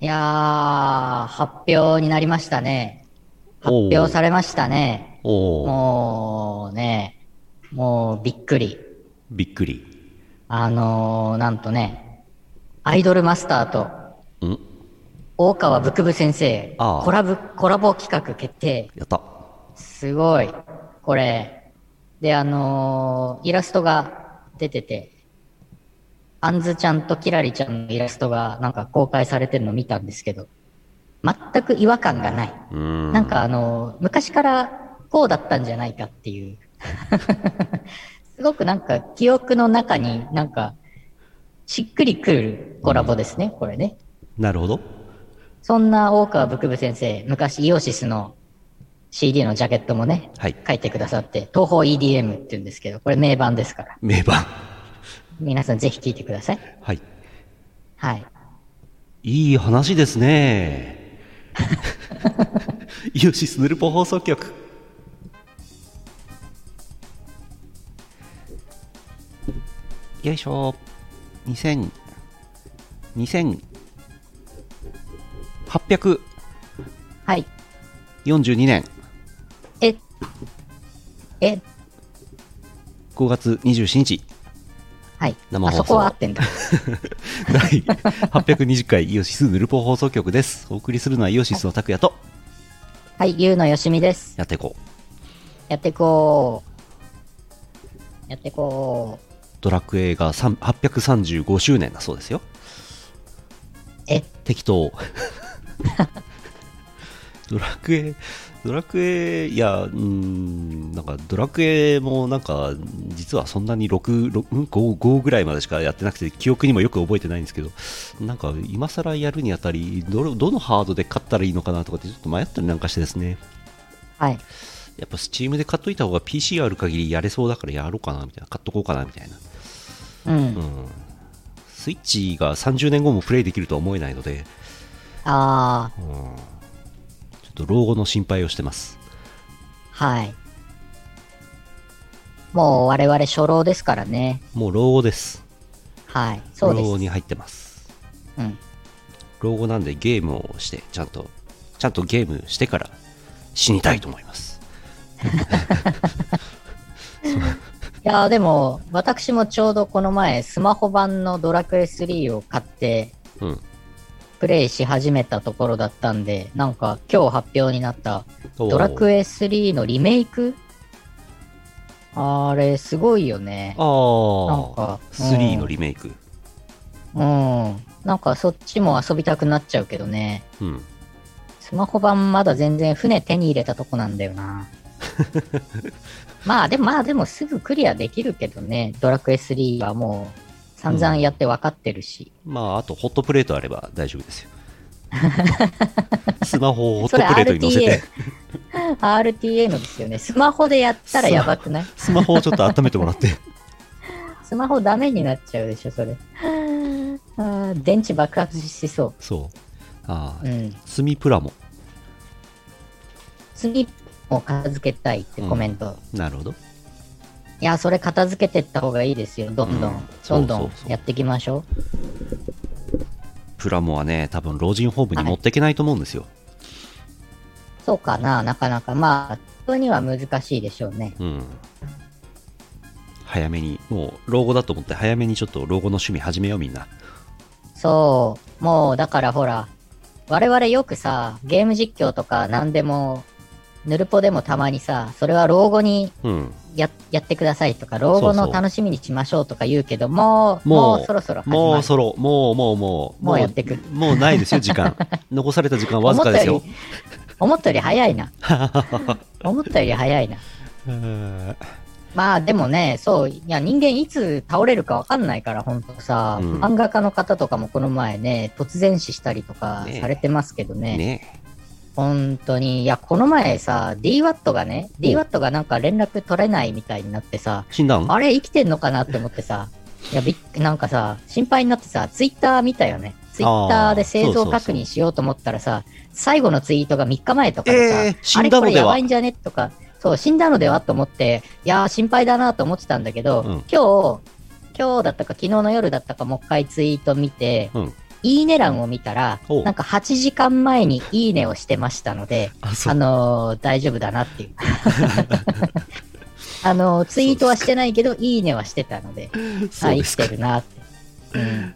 いやー、発表になりましたね。発表されましたね。もうね、もうびっくり。びっくり。あのー、なんとね、アイドルマスターとん大川ブクブ先生、コラボ、コラボ企画決定。やった。すごい。これ。で、あのーイラストが出てて、あんずちゃんとキラリちゃんのイラストがなんか公開されてるの見たんですけど、全く違和感がない。ん。なんかあのー昔からこうだったんじゃないかっていう。すごくなんか記憶の中になんかしっくりくるコラボですね、これね。なるほど。そんな大川ブクブ先生、昔イオシスの CD のジャケットもね、はい。書いてくださって、東方 EDM って言うんですけど、これ名盤ですから、名盤。皆さんぜひ聴いてください。はい。はい。いい話ですね。イオシスヌルポ放送局。よいしょ。2000、2842はい。年え、え、5月27日、はい。生放送あそこは合ってんだ。第820回イオシスヌルポ放送局です。お送りするのはイオシスの拓也とはい、ゆうのよしみです。やっていこう。やってこう。やってこう。ドラクエが3 835周年だそうですよ。え、適当。ドラクエ、ドラクエ、いや、うーん、なんかドラクエもなんか、実はそんなに6、6うん5、5ぐらいまでしかやってなくて、記憶にもよく覚えてないんですけど、なんか今更やるにあたり、どれどのハードで買ったらいいのかなとかってちょっと迷ったりなんかしてですね、はい。やっぱ Steam で買っといた方が PC ある限りやれそうだからやろうかなみたいな、買っとこうかなみたいな。うん。スイッチが30年後もプレイできるとは思えないので、あちょっと老後の心配をしてます。ー、はい。もう我々初老ですからね。もう老後です。はい。そうです。老後に入ってます。うん。老後なんでゲームをして、ちゃんと、ちゃんとゲームしてから死にたいと思います。いやーでも、私もちょうどこの前、スマホ版のドラクエ3を買って、うん。プレイし始めたところだったんで、なんか今日発表になったドラクエ。エ3のリメイク？あれ、すごいよね。あなんあか、3のリメイク。うん。なんかそっちも遊びたくなっちゃうけどね。うん。スマホ版まだ全然船手に入れたとこなんだよな。まあでもまあでもすぐクリアできるけどね。ドラクエ3はもう散々やって分かってるし。まあ、あとホットプレートあれば大丈夫ですよ。スマホをホットプレートに乗せて、。RTA のですよね。スマホでやったらやばくない？スマホをちょっと温めてもらって。スマホダメになっちゃうでしょ、それ。あー電池爆発しそそう。ああう。う、ん。スミプラモ。次も片付けたいってコメント。なるほど。いや、それ片付けてった方がいいですよ。どんどん。うんどんどんやっていきましょプラモはね、多分老人ホームに持っていけないと思うんですよ。う。そうかな、なかなか。まあ、人には難しいでしょうね。うん。早めに、もう老後だと思って早めにちょっと老後の趣味始めようみんな。そう。もう、だからほら、我々よくさ、ゲーム実況とか何でも、ヌルポでもたまにさ、それは老後にうん。ややってくださいとか、老後の楽しみにしましょうとか言うけど、もう、もうそろそろ。もうそろ、もうもうもう、もうやってくるもうないですよ、時間。残された時間わずかですよ。思ったより早いな。思ったより早いな。うんまあでもね、そう、いや人間いつ倒れるかわかんないから、ほんとさ、うん漫画家の方とかもこの前ね、突然死したりとかされてますけどね、ね本当に、いや、この前さ、DWAT がね、DWAT がなんか連絡取れないみたいになってさ、死んだんあれ生きてんのかなって思ってさ、いや、びっなんかさ、心配になってさ、ツイッター見たよね。ツイッターで製造確認しようと思ったらさ、最後のツイートが3日前とかでさ、えー死あれこんだのでは？れやばいんじゃねとか、そう、死んだのではと思って、いやー心配だなと思ってたんだけど、うん。今日、今日だったか昨日の夜だったかもう一回ツイート見て、うんいいね欄を見たらお、なんか8時間前にいいねをしてましたので、あ、あ。のー大丈夫だなっていう。あのーツイートはしてないけど、いいねはしてたので、あ、生て。るなって。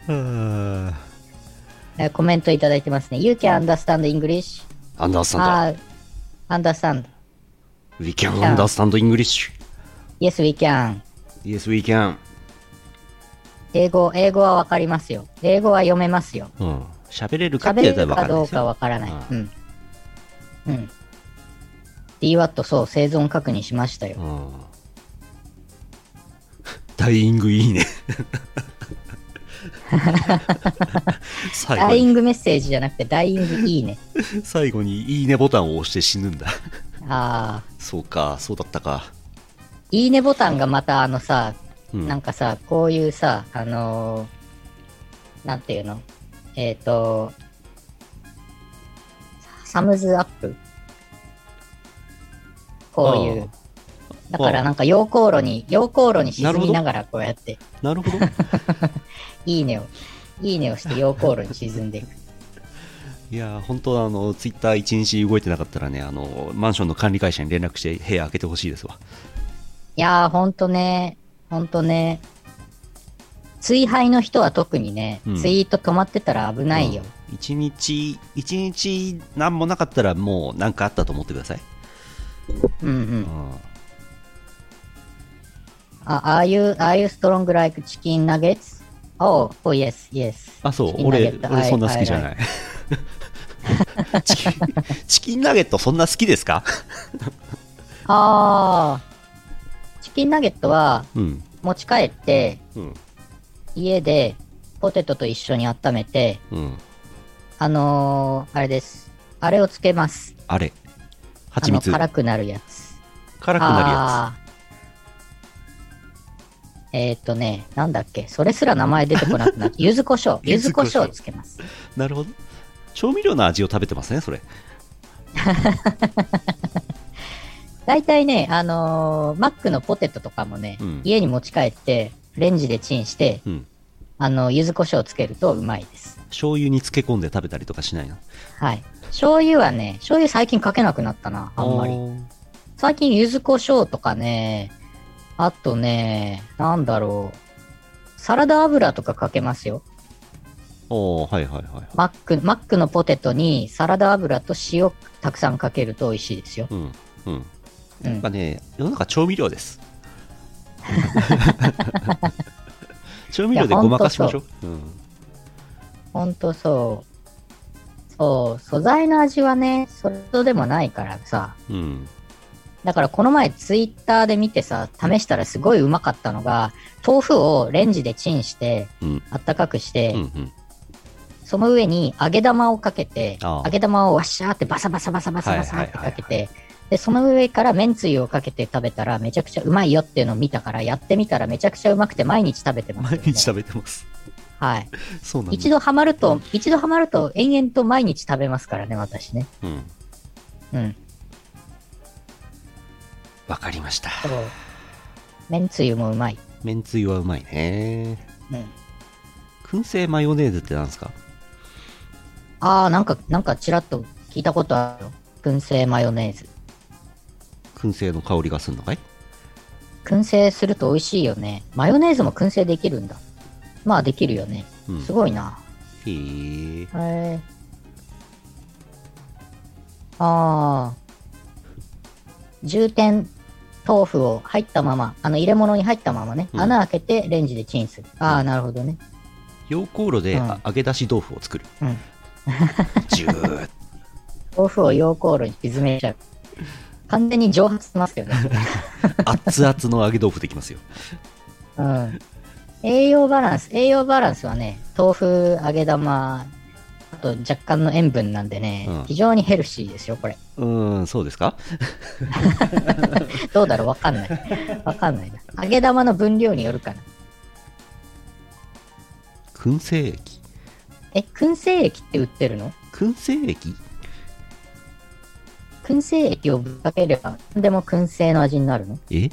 うんコメントいただいてますね。You can understand English? ーアンダースタンあ、understand. ド。We can understand English. Yes, we can. Yes, we can. 英語、英語はわかりますよ。英語は読めますよ。うん。喋れるかって喋やったられるかどう分かわからない。ううん。うん。DWAT、そう、生存確認しましたよ。うん。ダイイングいいね。ダイイングメッセージじゃなくて、ダイイングいいね。最後にいいねボタンを押して死ぬんだ。ああ、そうか、そうだったか。いいねボタンがまたあのさ、うん。なんかさ、こういうさ、あのーなんていうの？えっ、と、サムズアップ？こういう。だからなんか溶鉱炉に、溶鉱炉に沈みながらこうやって、なるほど。いいねを、いいねをして溶鉱炉に沈んでいく。いやー、本当あの、ツイッター一日動いてなかったらね、あの、マンションの管理会社に連絡して部屋開けてほしいですわ。いやー、ほんとね、ほんとね、追廃の人は特にね、うんツイート止まってたら危ないよ。うん一日、一日何もなかったらもう何かあったと思ってください。うんうんう。ん。あ、are you, are you strong like chicken nuggets? Oh, oh yes, yes. あ、そうチ、キンナゲ俺、ット俺そんな好きじゃない。チキンチキンナゲットそんな好きですか？あー、チキンナゲットはうん。持ち帰って、うん。家でポテトと一緒に温めて、うん。あのー、あれです。あれをつけます。あれ。蜂蜜。辛くなるやつ。辛くなるやあーえーっとね、なんだっけ、それすら名前出てこなくなって、柚子胡椒、柚子胡椒をつけます。つ。なるほど。調味料の味を食べてますね、それ。大体ね、あのーマックのポテトとかもね、うん家に持ち帰って、レンジでチンして、うん。あの、柚子胡椒をつけるとうまいです。醤油に漬け込んで食べたりとかしないの？はい。醤油はね、醤油最近かけなくなったな、あんまり。最近柚子胡椒とかね、あとね、なんだろう。サラダ油とかかけますよ。おーはいはいはい。マック、マックのポテトにサラダ油と塩たくさんかけると美味しいですよ。うん。うん。うんやっぱ。ね、世の中調味料です。調味料でごまかしましょう。うん。ほんとそう。そう、素材の味はね、それほどでもないからさ。うん。だからこの前ツイッターで見てさ、試したらすごいうまかったのが、豆腐をレンジでチンして、うん。あったかくして、うん。うん。その上に揚げ玉をかけて、揚げ玉をワッシャーってバサバサバサバサバサってかけて、で、その上から麺つゆをかけて食べたらめちゃくちゃうまいよっていうのを見たから、やってみたらめちゃくちゃうまくて毎日食べてます、毎日食べてます。はい。そうなんだ。一度ハマると、一度ハマると延々と毎日食べますからね、私ね。うん。うん。わかりました。そう。麺つゆもうまい。めんつゆはうまいね。うん。燻製マヨネーズってなんですか？あー、なんか、なんかちらっと聞いたことあるよ。燻製マヨネーズ。燻製の香りがするのかい？燻製すると美味しいよね。マヨネーズも燻製できるんだ。まあできるよね。うん。すごいな。へえ。ああ。重点豆腐を入ったまま、あの入れ物に入ったままね、うん穴開けてレンジでチンする。ああ、なるほどね。溶鉱炉で揚げ出し豆腐を作る。うん。ジューッ 豆腐を溶鉱炉に沈めちゃう。完全に蒸発しますよね。熱々の揚げ豆腐できますよ。うん。栄養バランス、栄養バランスはね、豆腐、揚げ玉、あと若干の塩分なんでね、うん非常にヘルシーですよ、これ。うーん、そうですか？どうだろう？わかんない。わかんないな。揚げ玉の分量によるかな。燻製液？え、燻製液って売ってるの？燻製液？燻製液をぶっかければ、何でも燻製の味になるの？え？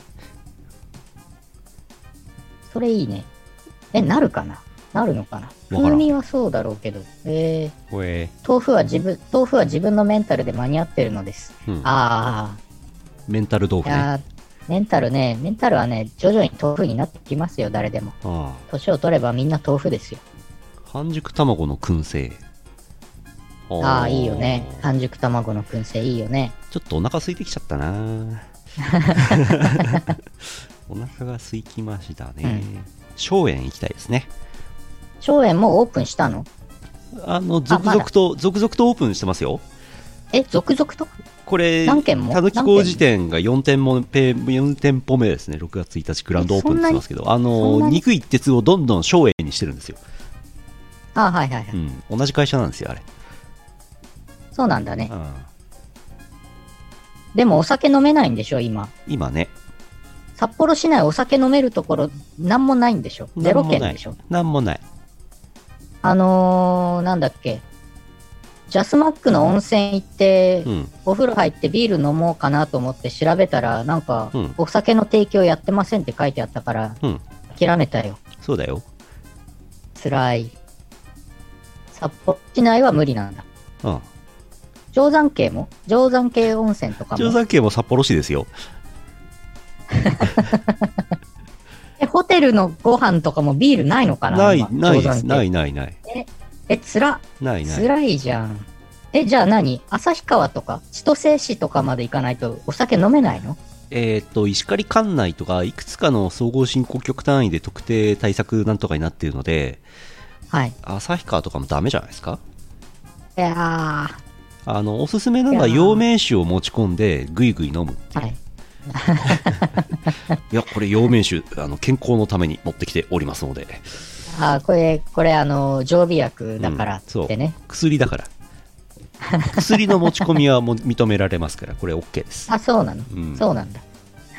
それいいね。え、なるかな？なるのかな？風味はそうだろうけど。えー、ほえ豆腐は自分、豆腐は自分のメンタルで間に合ってるのです。うんあメンタル豆あ、腐ね。メンタルね、メンタルはね、徐々に豆腐になってきますよ、誰でも。あ年を取ればみんな豆腐ですよ。半熟卵の燻製。ああ、いいよね。半熟卵の燻製いいよね。ちょっとお腹空いてきちゃったな お腹が空きましたね。松園行きたいですね。松園もオープンしたの？あの、続々と、続々とオープンしてますよ。え、続々と？これ、も？たぬき工事店が4店もペ4店舗目ですね。6月1日グランドオープンってますけど、あの、肉一鉄をどんどん松園にしてるんですよ。ああ、はいはいはい。うん。同じ会社なんですよ、あれ。そうなんだねう。んでもお酒飲めないんでしょ、今。今ね。札幌市内お酒飲めるところ、なんもないんでしょ。ゼロ件でしょ。なんもない。あのー、なんだっけ。ジャスマックの温泉行って、うん。お風呂入ってビール飲もうかなと思って調べたら、なんかうん、お酒の提供やってませんって書いてあったから、うん。諦めたよ。そうだよ。辛い。札幌市内は無理なんだ。うん。定山系も？定山系温泉とかも？定山系も札幌市ですよ。え、ホテルのご飯とかもビールないのかな？ない、今ないです。ないないない。え、つら、ないない。辛いじゃん。え、じゃあ何？旭川とか？千歳市とかまで行かないとお酒飲めないの？えーっと、石狩管内とか、いくつかの総合振興局単位で特定対策なんとかになっているので、はい。旭川とかもダメじゃないですか？いやあの、おすすめなのは陽明酒を持ち込んで、ぐいぐい飲む。ー、はい。いや、これ陽明酒、あの、健康のために持ってきておりますので、あーこれ、これ、あの、常備薬だからってね。薬だから。薬の持ち込みはもう認められますから、これ OK です。あ、そうなの、うんそうなんだ。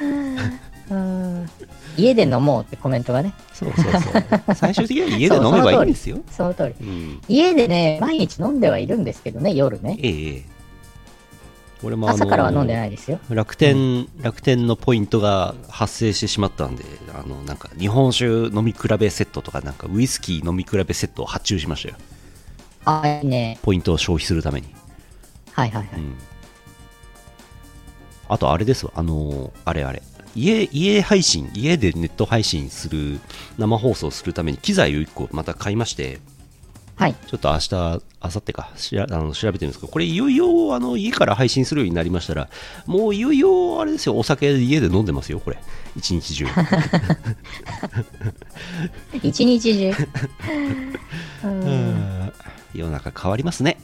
うん家で飲もうってコメントがね。そうそうそう。最終的には家で飲めばいいんですよ。その通り。うん。家でね、毎日飲んではいるんですけどね、夜ね。ええええ。俺も朝からは飲んでないですよ。楽天、楽天のポイントが発生してしまったんで、あの、なんか、日本酒飲み比べセットとか、なんか、ウイスキー飲み比べセットを発注しましたよ。あ、いいね。ポイントを消費するために。はいはいはい。うん。あと、あれですわ、あの、あれあれ。家、家配信、家でネット配信する、生放送するために機材を1個また買いまして、はい。ちょっと明日、明後日かしらあの調べてるんですけど、これいよいよあの家から配信するようになりましたら、もういよいよあれですよ、お酒家で飲んでますよ、これ。一日中。一日中。うん世の中変わりますね。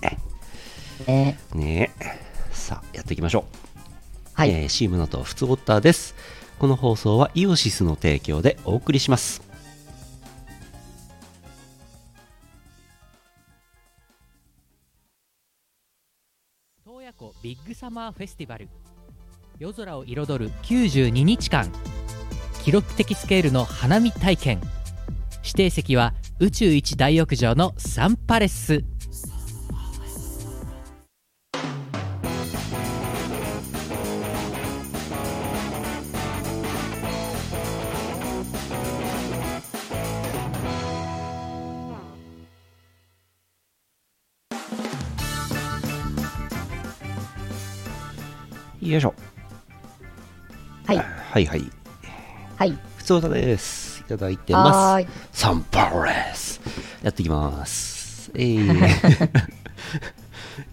ね、ねえ。さあ、やっていきましょう。はい。えー、チームのとふつおったです。この放送はイオシスの提供でお送りします。洞爺湖ビッグサマーフェスティバル。夜空を彩る92日間。記録的スケールの花火体験。指定席は宇宙一大浴場のサンパレス。よいしょ。はい。はいはい。はい。ふつおたです。いただいてます。サンパレス。やっていきます。えー、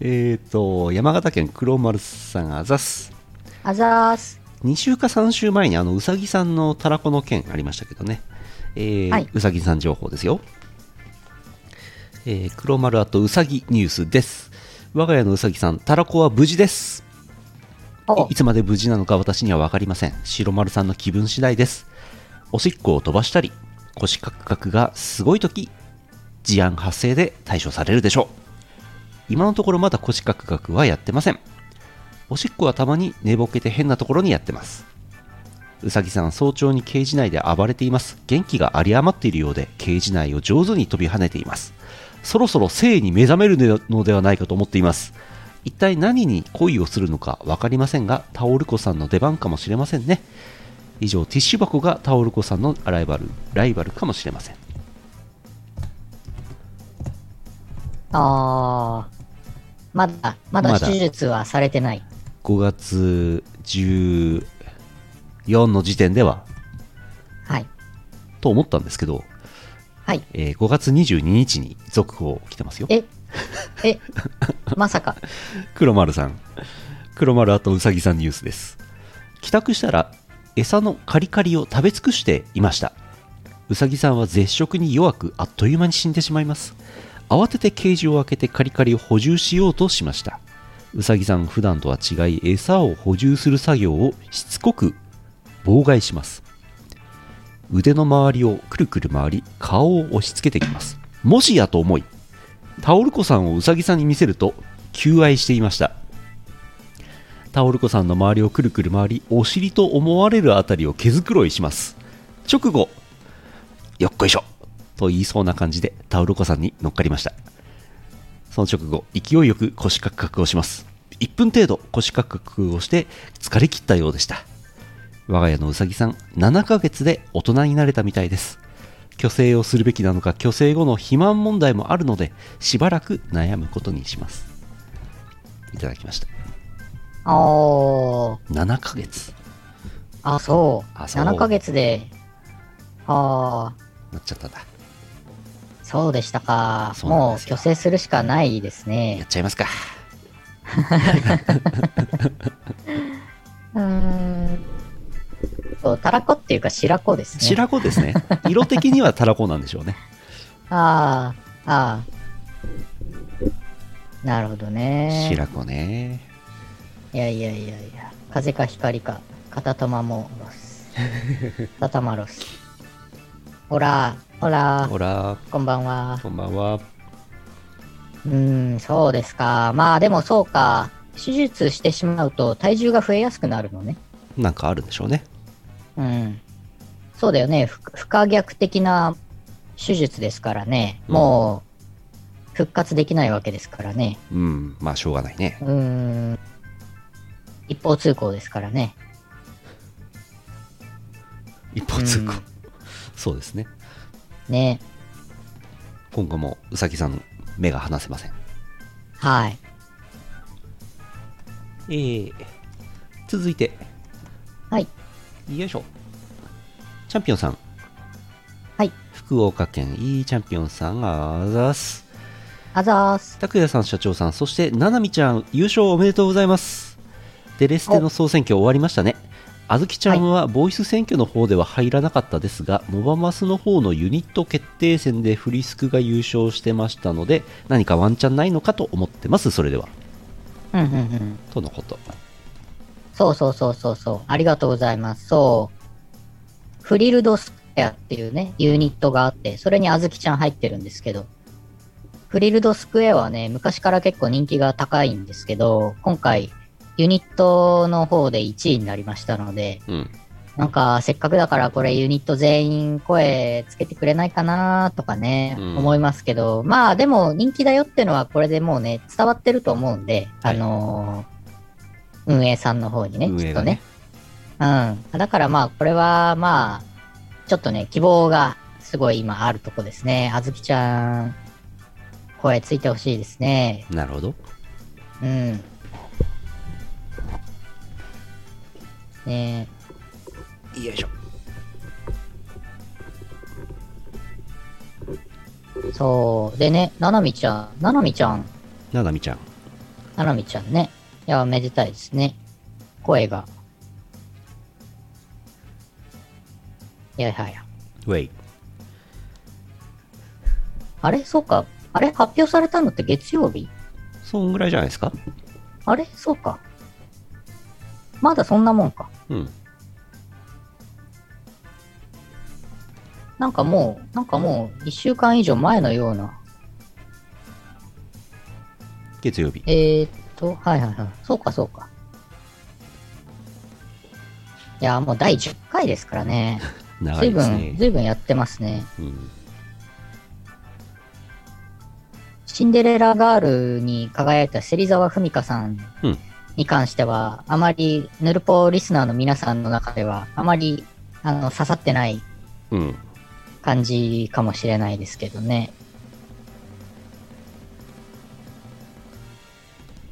えーと、山形県黒丸さんあざす。あざーす。2週か3週前にあのうさぎさんのたらこの件ありましたけどね、えーはいうさぎさん情報ですよ、えー黒丸あとうさぎニュースです我が家のうさぎさんたらこは無事ですおいつまで無事なのか私には分かりません。白丸さんの気分次第です。おしっこを飛ばしたり腰カクカクがすごい時事案発生で対処されるでしょう。今のところまだ腰カクカクはやってません。おしっこはたまに寝ぼけて変なところにやってます。うさぎさん早朝にケージ内で暴れています。元気が有り余っているようでケージ内を上手に飛び跳ねています。そろそろ性に目覚めるのではないかと思っています。一体何に恋をするのか分かりませんがタオルコさんの出番かもしれませんね以上ティッシュ箱がタオルコさんのライバルライバルかもしれませんああ。まだ、まだまだ手術はされてない。5月14の時点では？はい。と思ったんですけど、はい。えー5月22日に続報来てますよえ、え、まさか。黒丸さん。黒丸あとうさぎさんニュースです。帰宅したら餌のカリカリを食べ尽くしていました。うさぎさんは絶食に弱くあっという間に死んでしまいます。慌ててケージを開けてカリカリを補充しようとしました。うさぎさん普段とは違い餌を補充する作業をしつこく妨害します。腕の周りをくるくる回り顔を押し付けてきます。もしやと思いタオルコさんをうさぎさんに見せると求愛していました。タオルコさんの周りをくるくる回りお尻と思われるあたりを毛づくろいします。直後よっこいしょと言いそうな感じでタオルコさんに乗っかりました。その直後勢いよく腰カクカクをします。1分程度腰カクカクをして疲れ切ったようでした。我が家のうさぎさん7ヶ月で大人になれたみたいです。虚勢をするべきなのか虚勢後の肥満問題もあるのでしばらく悩むことにしますいただきましたおー。7ヶ月あ、そう。あそう7ヶ月で、ああ、なっちゃったんだそうでしたか。もう虚勢するしかないですやねっ。ちゃいますか うーん。そう、たらこっていうか白子ですね。白子ですね色的にはたらこなんでしょうね ああ、ああ。なるほどね。白子ねいやいやいやいや、風か光か、片玉もロス。片玉ロス。ほら、ほら、ほらこんばんは。こんばんはうーん、そうですか。まあでもそうか。手術してしまうと体重が増えやすくなるのね。なんかあるんでしょうねうん。そうだよね。不不可逆的な手術ですからね。もう、復活できないわけですからね。うんまあしょうがないねうーん。一方通行ですからね。一方通行、うんそうですねね。今後もうさぎさん目が離せませんはい。えー、続いてはい。よいしょ。チャンピオンさん。はい。福岡県いいチャンピオンさんあざーす。あざーす。拓也さん社長さんそしてななみちゃん優勝おめでとうございます。デレステの総選挙終わりましたね。あずきちゃんはボイス選挙の方では入らなかったですが、モバマスの方のユニット決定戦でフリスクが優勝してましたので何かワンチャンないのかと思ってますそれでは。うんうんうん。とのことそうそうそうそうそう。ありがとうございます。そう。フリルドスクエアっていうね、ユニットがあって、それにあずきちゃん入ってるんですけど、フリルドスクエアはね、昔から結構人気が高いんですけど、今回、ユニットの方で1位になりましたので、うんなんか、せっかくだからこれユニット全員声つけてくれないかなとかね、うん思いますけど、まあでも人気だよってのはこれでもうね、伝わってると思うんで、はいあのー運営さんの方にね、運営がきっとねね。うん。だからまあ、これはまあ、ちょっとね、希望がすごい今あるとこですね。あずきちゃん、声ついてほしいですね。なるほどうん。ねよいしょそう。でね、ななみちゃん、ななみちゃん、ななみちゃんななみちゃんね。いや、めでたいですね。声が。いやいやいや。ウェイあれ？そうか。あれ？発表されたのって月曜日？そんぐらいじゃないですか？あれ？そうか。まだそんなもんか。うんなんかもう、なんかもう、一週間以上前のような。月曜日えー、っと、はいはいはい。そうかそうか。いや、もう第10回ですからね。長ずいぶん、いですねずいぶんやってますね。うんシンデレラガールに輝いた芹沢文香さんうんに関しては、あまり、ヌルポリスナーの皆さんの中では、あまり、あの、刺さってないうん感じかもしれないですけどね。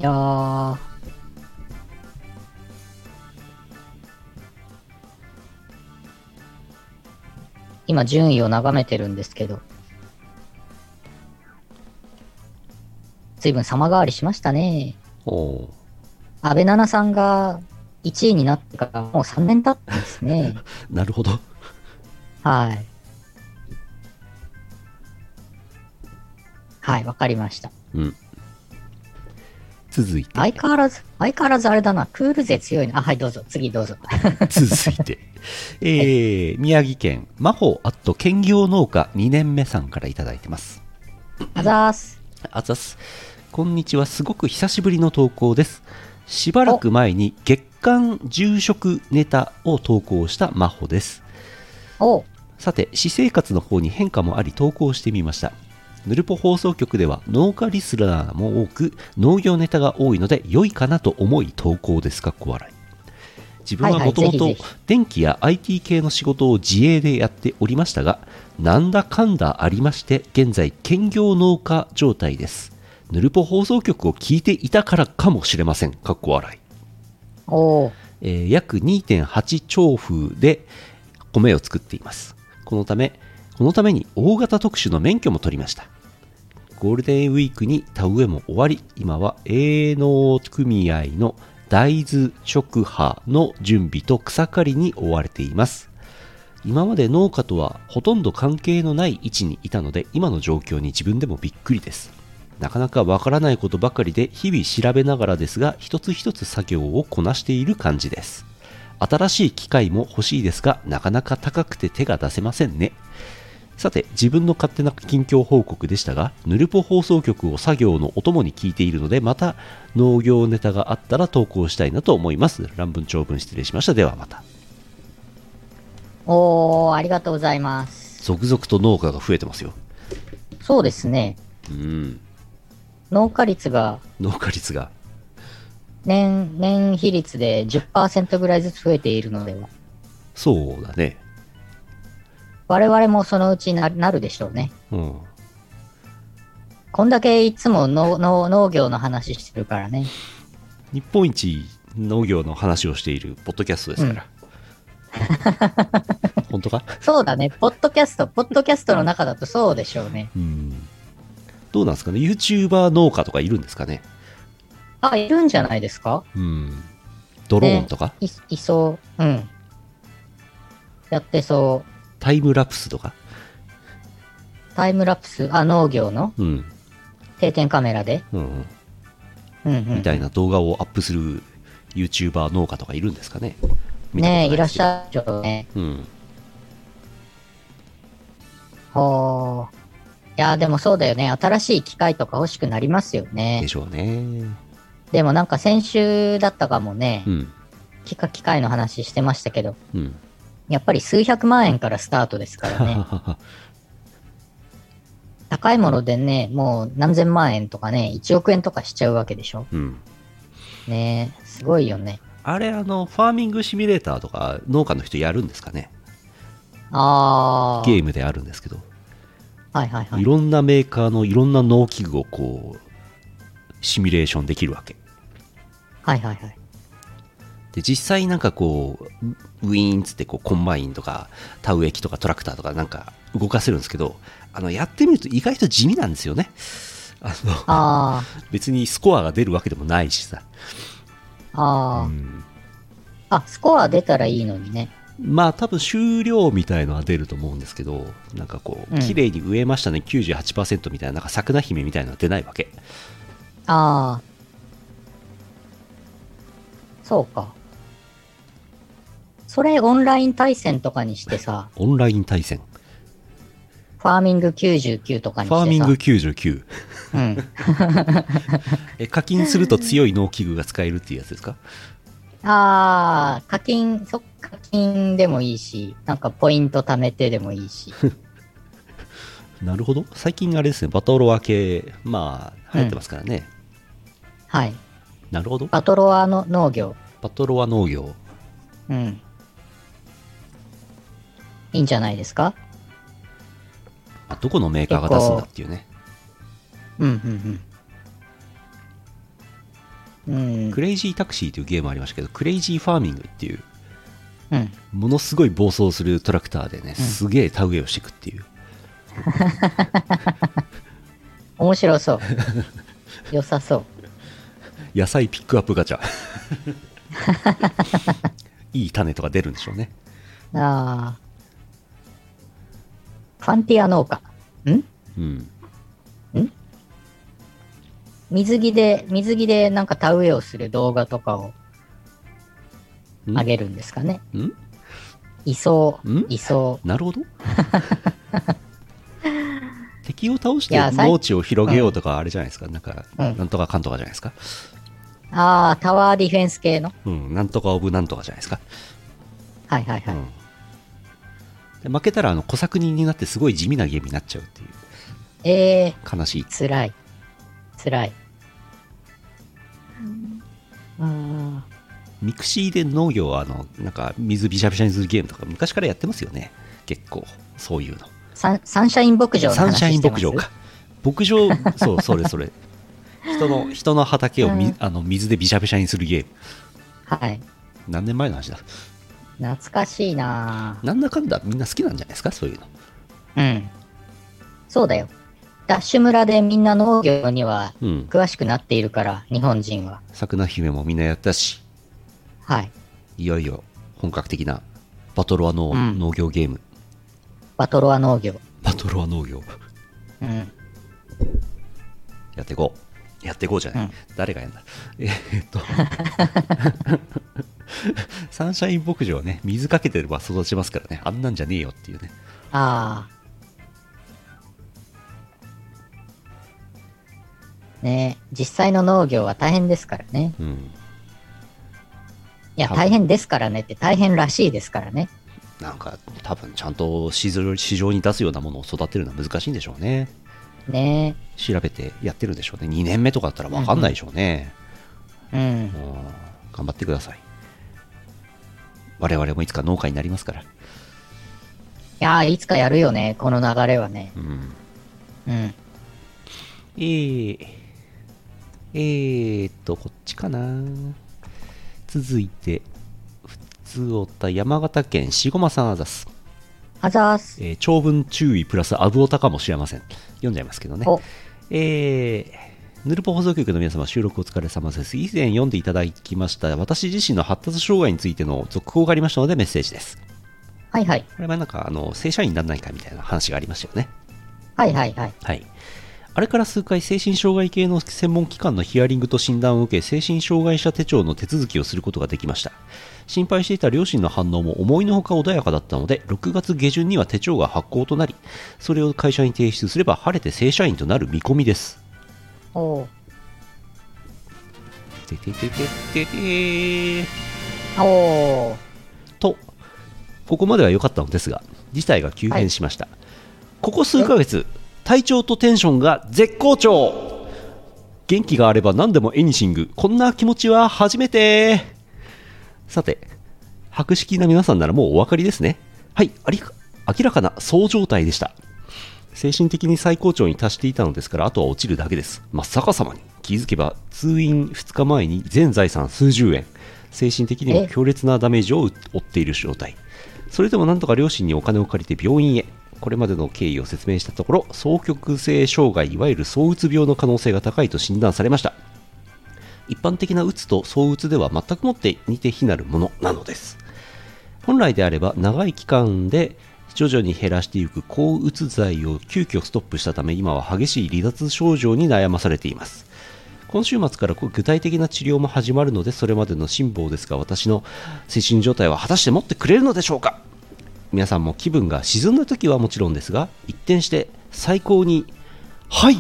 いやー。今、順位を眺めてるんですけど。随分様変わりしましたね。おお安倍奈々さんが1位になってからもう3年経ったんですね。ー なるほど。はい。はい、わかりました。うん。続いて、相変わらず、相変わらずあれだな、クール勢強いな。あ、はい、どうぞ、次どうぞ。続いて、えー、宮城県、魔法アット兼業農家2年目さんからいただいてます。あざーす。あざっす。こんにちは。すごく久しぶりの投稿です。しばらく前に月間住職ネタを投稿した真帆です。さて、私生活の方に変化もあり投稿してみました。ヌルポ放送局では農家リスナーも多く農業ネタが多いので良いかなと思い投稿ですかっこ笑い。自分はもともと電気や IT 系の仕事を自営でやっておりましたが、なんだかんだありまして、現在兼業農家状態です。ヌルポ放送局を聞いていたからかもしれません。かっこ笑い。おうえー約2.8兆風で米を作っていますこのためこのために大型特殊の免許も取りましたゴールデンウィークに田植えも終わり今は営農組合の大豆直派の準備と草刈りに追われています。今まで農家とはほとんど関係のない位置にいたので今の状況に自分でもびっくりです。なかなかわからないことばかりで日々調べながらですが一つ一つ作業をこなしている感じです。新しい機械も欲しいですがなかなか高くて手が出せませんね。さて自分の勝手な近況報告でしたがヌルポ放送局を作業のお供に聞いているのでまた農業ネタがあったら投稿したいなと思います。乱文長文失礼しました。ではまた。おー、ありがとうございます。続々と農家が増えてますよ。そうですね。うん。農家率が農家率が。年、年比率で10%ぐらいずつ増えているのでは。そうだね我々もそのうちななるでしょうね。うんこんだけいつものの農業の話してるからね。日本一農業の話をしているポッドキャストですから、本当か？そうだね。ポッドキャスト、ポッドキャストの中だとそうでしょうね。うんどうなんですかね？YouTuber 農家とかいるんですかね？あ、いるんじゃないですか？うんドローンとか、い、いそう。うん。やってそう。タイムラプスとか？タイムラプス、あ、農業の？うん、定点カメラで？うんうん、うんうん。みたいな動画をアップする YouTuber 農家とかいるんですかね？ねえ、いらっしゃゃるでしょうね。る、うん、ほー。いや、でもそうだよね。新しい機械とか欲しくなりますよね。で。しょうね。でもなんか先週だったかもね。う、ん。機械機械の話してましたけど、うんやっぱり数百万円からスタートですからね。高いものでね、もう何千万円とかね、1億円とかしちゃうわけでしょ。うんねえ、すごいよね。あれあのファーミングシミュレーターとか農家の人やるんですかねあー。ゲームであるんですけどはいはいはい。いろんなメーカーのいろんな農機具をこうシミュレーションできるわけはいはいはい。で実際なんかこうウィーンっつってこうコンバインとか田植え機とかトラクターとかなんか動かせるんですけどあのやってみると意外と地味なんですよねあのあ 別にスコアが出るわけでもないしさ、ー。あー。うんあ、スコア出たらいいのにね。まあ多分終了みたいのは出ると思うんですけどなんかこううん綺麗に植えましたね98%みたいななんか桜姫みたいなのは出ないわけああ。そうか。それオンライン対戦とかにしてさ、オンライン対戦ファーミング99とかにしてさ。ファーミング99うん。え課金すると強い農機具が使えるっていうやつですか？ああ、課金、そっか、課金でもいいし、なんかポイント貯めてでもいいし。なるほど最近あれですねバトロワ系まあ流行ってますからね、はい。なるほどバトロワの農業。バトロワ農業うん。いいんじゃないですか？あどこのメーカーが出すんだっていうねうんうんうん。うん。クレイジータクシーというゲームありましたけど、クレイジーファーミングっていう、うん。ものすごい暴走するトラクターでね、すげえ田植えをしていくっていう。面白そう。良さそう。野菜ピックアップガチャ。いい種とか出るんでしょうね。ああ。ファンティア農家。ん？うん。水着で、水着でなんか田植えをする動画とかをん？上げるんですかね。ん？いそう、ん？いそなるほど。敵を倒していやさい農地を広げようとかあれじゃないですか。なんか、うんなんとかかんとかじゃないですか。う。ああ、タワーディフェンス系の。うん。なんとかオブなんとかじゃないですか。はいはいはい。うんで負けたらあの小作人になってすごい地味なゲームになっちゃうっていう。ええ悲しい。ー、辛い。辛い。うん。 mixi で農業はあのなんか水びしゃびしゃにするゲームとか昔からやってますよね。結構。そういうの。サンサンシャイン牧場サンシャイン牧場か。牧場そうそれそれ。人の人の畑をみ、うん。あの水でびしゃびしゃにするゲーム。はい。何年前の話だ？懐かしいななんだかんだみんな好きなんじゃないですかそういうのぁうん。そうだよ。ダッシュ村でみんな農業にはうん詳しくなっているから、日本人は。桜姫もみんなやったしはい。いよいよ本格的なバトロワ農,、うん農業ゲームバトロア農業。バトロワ農業うん。やっていこう。やっていこうじゃない。うん誰がやんだ。えーっと。サンシャイン牧場はね、水かけてれば育ちますからね。あんなんじゃねえよっていうね。ああ。ねえ実際の農業は大変ですからね。うん。いや、大変ですからねって大変らしいですからね。なんか、多分ちゃんと市場に出すようなものを育てるのは難しいんでしょうね。ね調べてやってるんでしょうね。2年目とかだったら分かんないでしょうね。え。うん。うん頑張ってください。我々もいつか農家になりますから。いやー、いつかやるよね、この流れはね。うん。うん。えー、えーっと、こっちかな。続いて、普通おた山形県しごまさんあざす。あざーす。えー長文注意プラスアブオタかもしれません。読んじゃいますけどね。お、えーヌルポ放送局の皆様、収録お疲れ様です。以前読んでいただきました、私自身の発達障害についての続報がありましたので、メッセージです。はいはい。これはなんか、あの、正社員にならないかみたいな話がありましたよね。はいはいはい。はい。あれから数回、精神障害系の専門機関のヒアリングと診断を受け、精神障害者手帳の手続きをすることができました。心配していた両親の反応も思いのほか穏やかだったので、6月下旬には手帳が発行となり、それを会社に提出すれば晴れて正社員となる見込みです。おーてててててておーと、ここまでは良かったのですが、事態が急変しました。ここ数ヶ月、体調とテンションが絶好調元気があれば何でもエニシング。こんな気持ちは初めてさて、博識な皆さんならもうお分かりですね。はい、あり明らかなそう状態でした。精神的に最高潮に達していたのですから、あとは落ちるだけです。真っ逆さまに。気づけば、通院2日前に全財産数十円。精神的にもえ？強烈なダメージを負っている状態。それでもなんとか両親にお金を借りて病院へ。これまでの経緯を説明したところ、双極性障害、いわゆる躁うつ病の可能性が高いと診断されました。一般的なうつと躁うつでは全くもって似て非なるものなのです。本来であれば長い期間で徐々に減らしていく抗うつ剤を急遽ストップしたため今は激しい離脱症状に悩まされています。今週末から具体的な治療も始まるのでそれまでの辛抱ですが私の精神状態は果たして持ってくれるのでしょうか？皆さんも気分が沈んだ時はもちろんですが一転して最高に「はい!」っ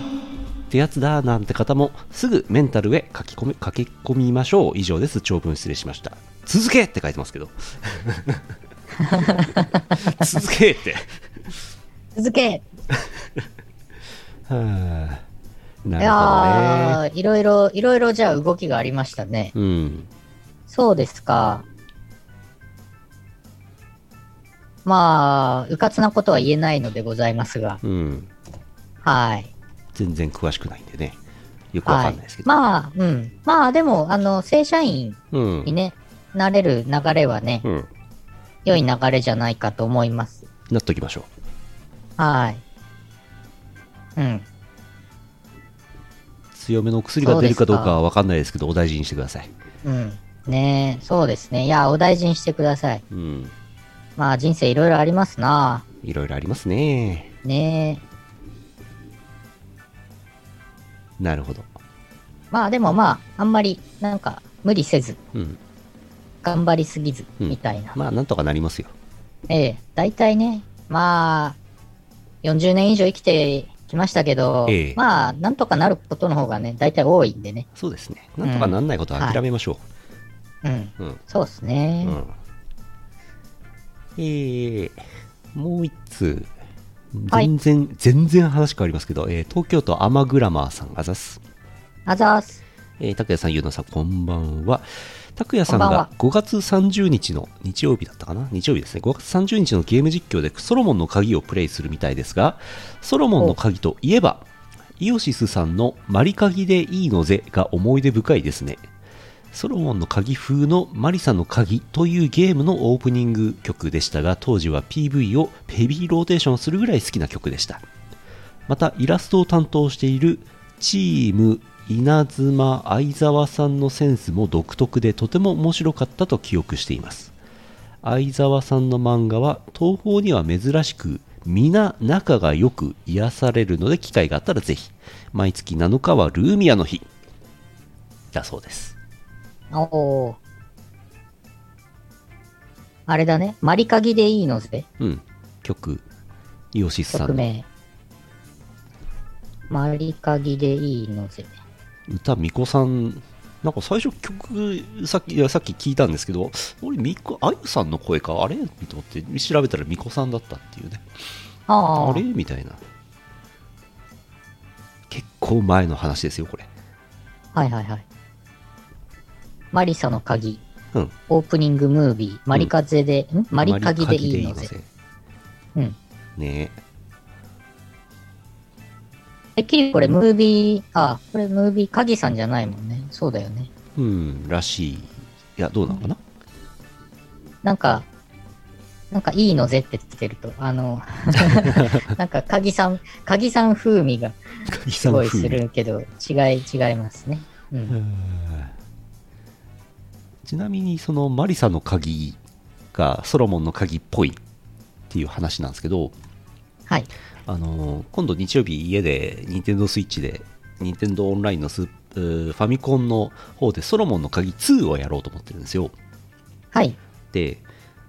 てやつだなんて方もすぐメンタルへ書き込み駆け込みましょう。以上です。長文失礼しました。続けって書いてますけど。続けって続け はあいなやー、いろいろ、いろいろじゃあ動きがありましたね。るほどねうんそうですか。まあ、うかつなことは言えないのでございますが、うんはい。全然詳しくないんでねよくわかんないですけど。まあ、うん。まあ、でも、あの、正社員うんに。ね、なれる流れはね、うん。良い流れじゃないかと思います。なっときましょはい。うん。う。強めのお薬が出るかどうかはわかんないですけど、お大事にしてください。うん。ねえ、そうですね。いや、お大事にしてください。うん。まあ、人生いろいろありますないろいろありますね。ねえ。なるほど。まあ、でもまあ、あんまり、なんか、無理せず、うん。頑張りすぎず、うんみたいな。まあ、なんとかなりますよ。ええ、大体ね、まあ、40年以上生きてきましたけど、ええまあ、なんとかなることの方がね、大体多いんでね。そうですね。なんとかなんないことは諦めましょうん。う。うん。そうですね。うん。えー、もう一通。はい全然、全然話変わりますけど、えー東京都アマグラマーさん、あざっす。あざーす。えー、拓也さん、ゆうなさん、こんばんは。拓也さんが5月30日の日曜日だったかな？日曜日ですね。5月30日のゲーム実況でソロモンの鍵をプレイするみたいですが、ソロモンの鍵といえば、イオシスさんのマリ鍵でいいのぜが思い出深いですね。ソロモンの鍵風のマリサの鍵というゲームのオープニング曲でしたが、当時は PV をヘビーローテーションするぐらい好きな曲でした。またイラストを担当しているチーム稲妻相沢さんのセンスも独特でとても面白かったと記憶しています相沢さんの漫画は東宝には珍しく皆仲がよく癒されるので機会があったらぜひ毎月7日はルーミアの日だそうですおー。あれだね。マリカギでいいのぜ。うん曲イオシスさんの曲名。マリカギでいいのぜ。歌みこさんなんか最初曲さっきいやさっき聞いたんですけど俺みこあゆさんの声かあれと思って調べたらみこさんだったっていうねあああれみたいな結構前の話ですよこれはいはいはい。マリサの鍵。うんオープニングムービー。マリカゼで、ん？マリカギでいいのぜ。うん。ねてっきりこれムービー、あ、これムービー、鍵さんじゃないもんね。そうだよね。うんらしいいやどうなのかな？なんか、なんかいいのぜってつけると、あの、なんか鍵さん、鍵さん風味がすごいするけど、違い、違いますね。うん。ちなみにそのマリサの鍵がソロモンの鍵っぽいっていう話なんですけどはい。あのー今度日曜日家で任天堂スイッチで任天堂オンラインのスファミコンの方でソロモンの鍵2をやろうと思ってるんですよ。はい。で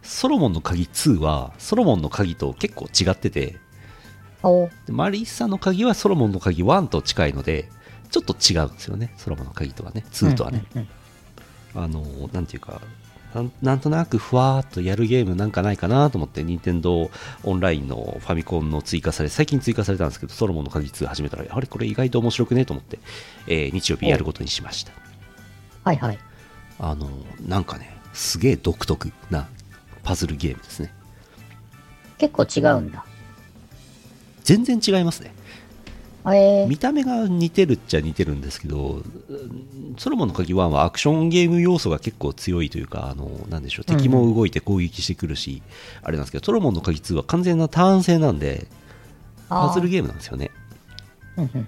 ソロモンの鍵2はソロモンの鍵と結構違っててマリサの鍵はソロモンの鍵1と近いのでちょっと違うんですよねソロモンの鍵とはね2とはね、うんうん。あのなんていうかなんとなくふわーっとやるゲームなんかないかなと思って任天堂オンラインのファミコンの追加され最近追加されたんですけどソロモンの鍵2始めたらあれこれ意外と面白くねと思って、えー日曜日やることにしましたはいはい。あのなんかねすげえ独特なパズルゲームですね結構違うんだ。全然違いますねえー、見た目が似てるっちゃ似てるんですけどうんソロモンの鍵1はアクションゲーム要素が結構強いというかあのなんでしょう敵も動いて攻撃してくるし、あれなんですけどソロモンの鍵2は完全なターン制なんでパズルゲームなんですよね。うんうんうん。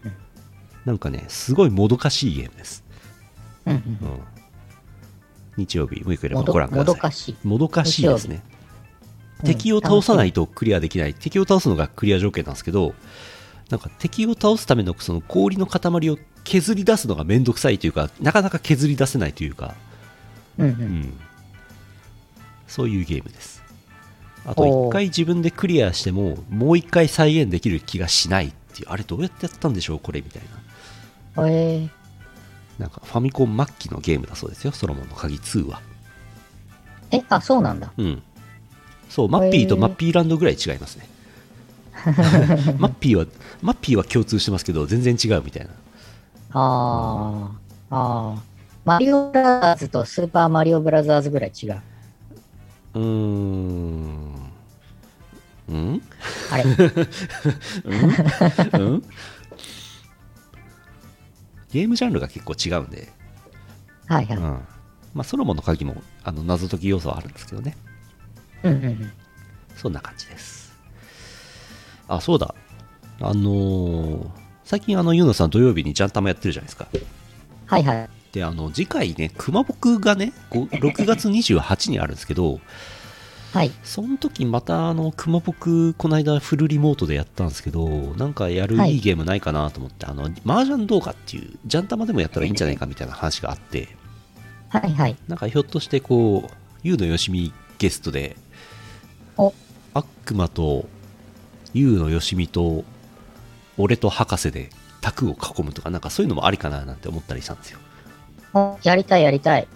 なんかねすごいもどかしいゲームです、うんうん。うん、日曜日もよければもどご覧ください。もどかしい。もどかしいですね。うん敵を倒さないとクリアできない、敵を倒すのがクリア条件なんですけどなんか敵を倒すためのその氷の塊を削り出すのがめんどくさいというかなかなか削り出せないというか、うんう。うん。ん、そういうゲームです。あとおー一回自分でクリアしてももう一回再現できる気がしないっていう。あれどうやってやったんでしょうこれみたいな。えー、なんかファミコン末期のゲームだそうですよ。ソロモンの鍵2は。え、あ、そうなんだ。うん。そうマッピーとマッピーランドぐらい違いますね マッピーはマッピーは共通してますけど全然違うみたいな。ああ、ああ。マリオブラザーズとスーパーマリオブラザーズぐらい違う。うーん。うん？あれ。うん？いゲームジャンルが結構違うんで、はいはい。うん。まあ、ソロモンの鍵もあの謎解き要素はあるんですけどね。うんうんうん。そんな感じですあそうだあのー最近あのユーノさん土曜日にジャンタマやってるじゃないですかはいはい。であの次回ね熊僕がねこう6月28にあるんですけどはい。その時またあの熊僕この間フルリモートでやったんですけどなんかやるはいいいゲームないかなと思って、あの麻雀動画っていうジャンタマでもやったらいいんじゃないかみたいな話があってはいはい。なんかひょっとしてこうユウのよしみゲストでお、悪魔とユウのよしみと俺と博士で卓を囲むとかなんかそういうのもありかななんて思ったりしたんですよお、やりたいやりたい。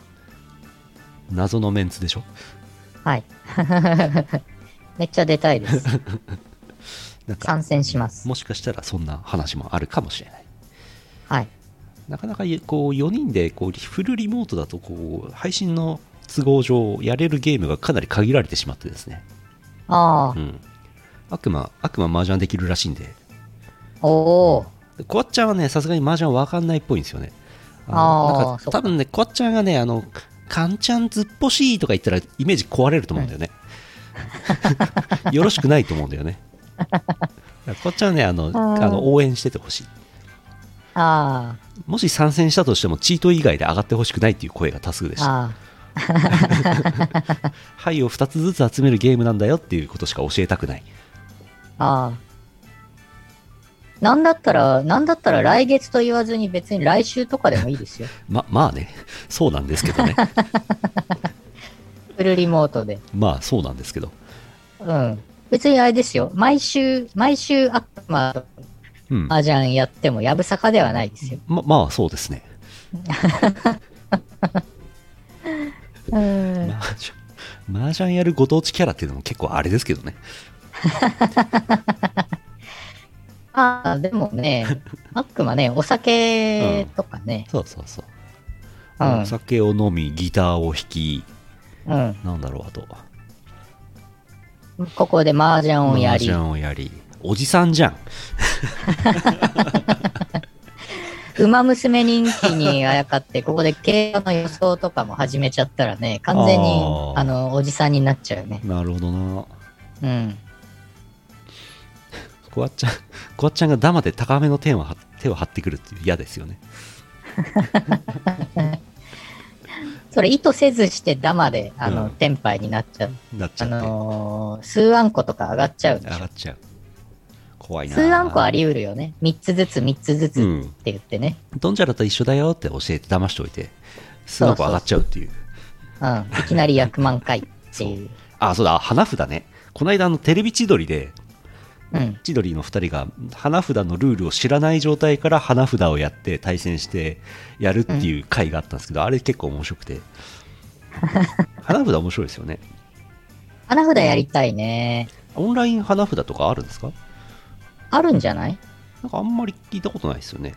謎のメンツでしょ？はい。めっちゃ出たいです。なんか参戦します。もしかしたらそんな話もあるかもしれないはい。なかなかこう4人でこうフルリモートだとこう配信の都合上やれるゲームがかなり限られてしまってですね、あうん、悪魔悪魔麻雀できるらしいんで。あ、おー。でコアッちゃんはねさすがに麻雀わかんないっぽいんですよね。あーなんか多分ねコアッちゃんがねあのカンちゃんずっぽしいとか言ったらイメージ壊れると思うんだよね、よろしくないと思うんだよね。だからコアッちゃんはねあのー。あの応援しててほしい。あもし参戦したとしてもチート以外で上がってほしくないっていう声が多数でしあ、た。あ牌 を2つずつ集めるゲームなんだよっていうことしか教えたくないあ、ああ。なんだったら、なんだったら来月と言わずに別に来週とかでもいいですよ。ままあねそうなんですけどね フルリモートで。まあそうなんですけどうん。別にあれですよ。毎週、毎週悪魔とうん麻雀やってもやぶさかではないですよ。ままあそうですね うん。麻雀麻雀やるご当地キャラっていうのも結構あれですけどねあ あ、でもね、悪魔ね、お酒とかね、そうそうそう、うん。お酒を飲みギターを弾きうん。なんだろうあと。ここで麻雀をやり。麻雀、をやり。おじさんじゃん。馬娘人気にあやかって、ここで競馬の予想とかも始めちゃったらね、完全に、あー。あの、おじさんになっちゃうね。なるほどな。うん。こわっちゃんこわっちゃんがダマで高めの手を張手を張ってくるっていう嫌ですよね それ意図せずしてダマで、あの、うんテンパイになっちゃう。あなっちゃって、のー、数アンコとか上がっちゃう上がっ。ちゃう怖いな数アンコあり得るよね。3つずつ3つずつうんって言ってね。ドンジャラと一緒だよって教えて騙しておいて数の子上がっちゃうっていううん。いきなり役満回っていう。あそうだ花札ねこの間あのテレビ千鳥でうん。千鳥の2人が花札のルールを知らない状態から花札をやって対戦してやるっていう回があったんですけど、あれ結構面白くて。花札面白いですよね。花札やりたいね。オンライン花札とかあるんですか？あるんじゃない？なんかあんまり聞いたことないですよね。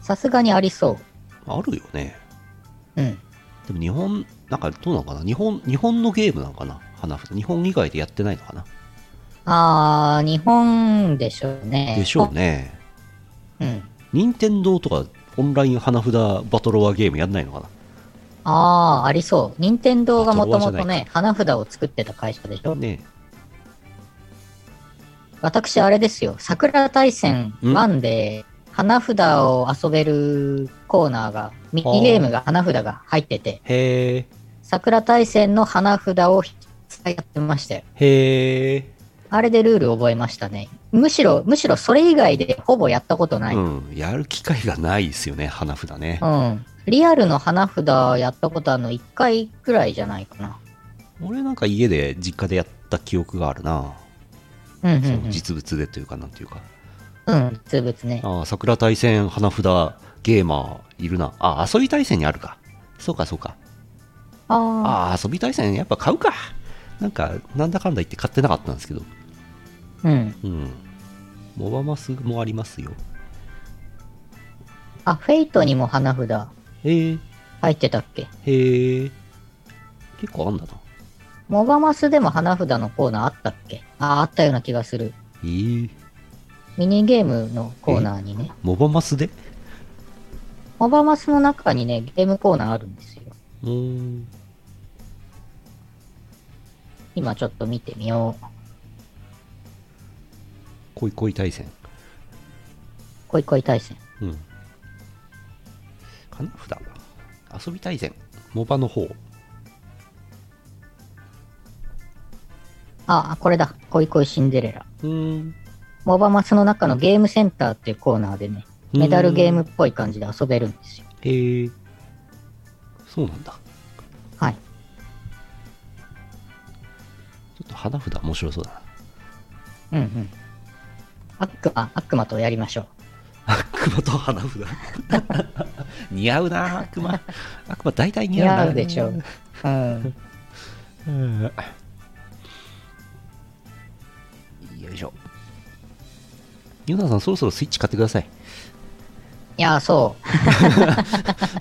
さすがにありそあるよね。う。うん。でも日本なんかどうなのかな？日本日本のゲームなのかな？花札。日本以外でやってないのかな？あー、日本でしょうね。でしょうねうん。任天堂とかオンライン花札バトロワゲームやんないのかな？あー、ありそう。任天堂がもともとね、花札を作ってた会社でしょ？ね私、あれですよ。桜大戦1で、花札を遊べるコーナーが、ミニゲームが花札が入ってて、へえ桜大戦の花札を使いやってましたよ。へえあれでルール覚えましたね。むしろ、むしろそれ以外でほぼやったことない。うん。うん、やる機会がないですよね、花札ね。リアルの花札やったことあるの1回くらいじゃないかな。俺なんか家で実家でやった記憶があるな。うんうん、うん。実物でというか、なんていうか。うん、実物ね。ああ、桜大戦花札ゲーマーいるな。ああ、遊び対戦にあるか。そうか、そうか。あああ、遊び対戦やっぱ買うか。なんか、なんだかんだ言って買ってなかったんですけど。あ、うん。うん。モバマスもありますよ。あ、フェイトにも花札へえ、入ってたっけ？へえ。結構あんだな。モバマスでも花札のコーナーあったっけ？あ、あったような気がする。ええ。ミニゲームのコーナーにね。モバマスで？モバマスの中にね、ゲームコーナーあるんですよ。うーん。今ちょっと見てみよう。恋恋対戦。恋恋対戦。うん。花札遊び対戦。モバの方。あ、これだ。恋恋シンデレラ。うーん。モバマスの中のゲームセンターっていうコーナーでね、メダルゲームっぽい感じで遊べるんですよ。へえ。そうなんだ。ちはい。ょっと花札面白そうだな。うんうん。悪魔、悪魔とやりましょう。悪魔と花札 似合うな悪魔悪魔大体似似合うな合うでしょう。うん。うんよいしょユナさんそろそろスイッチ買ってくださいいやー、そ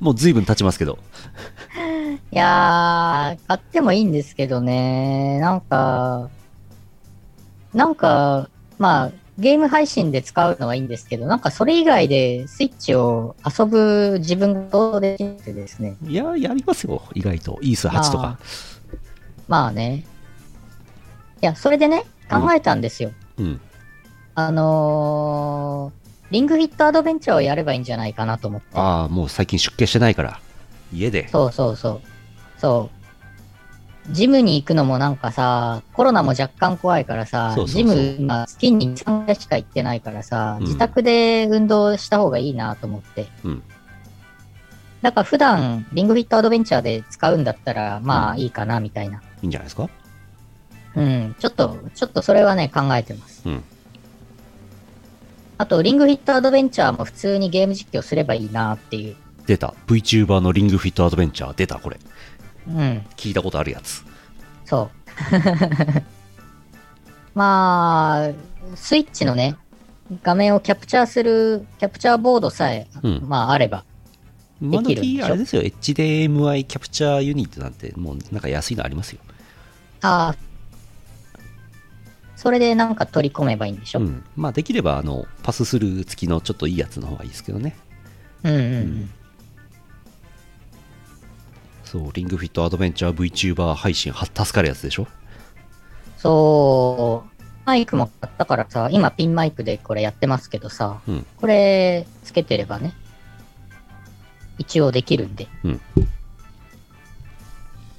う。もう随分経ちますけどいやー、買ってもいいんですけどね、なんか、なんか、まあ、ゲーム配信で使うのはいいんですけど、なんかそれ以外でスイッチを遊ぶ自分ができてですね。いややりますよ意外とイース8とかまあね。いや、それでね、考えたんですよ。うんあのー、リングフィットアドベンチャーをやればいいんじゃないかなと思って。ああもう最近出家してないから家でそうそうそう。そう。ジムに行くのもなんかさ、コロナも若干怖いからさ、そうそうそうジム今月に3回しか行ってないからさ、うん自宅で運動した方がいいなと思って。うんだから普段リングフィットアドベンチャーで使うんだったら、まあいいかなみたいな。いいんじゃないですか？うん。ちょっと、ちょっとそれはね、考えてます。うんあと、リングフィットアドベンチャーも普通にゲーム実況すればいいなっていう。出た VTuber のリングフィットアドベンチャー出たこれうん。聞いたことあるやつ。そう。まあ、スイッチのね、画面をキャプチャーする、キャプチャーボードさえ、うん。まああれば。今できるんでしょ。時あれですよ。HDMI キャプチャーユニットなんてもうなんか安いのありますよ。ああ。それでなんか取り込めばいいんでしょ、ううん、んまあできればあのパススルー付きのちょっといいやつの方がいいですけどね。うん。うんそうリングフィットアドベンチャー VTuber 配信は助かるやつでしょ？そう。マイクも買ったからさ、今ピンマイクでこれやってますけどさ、うんこれつけてればね、一応できるんで。うん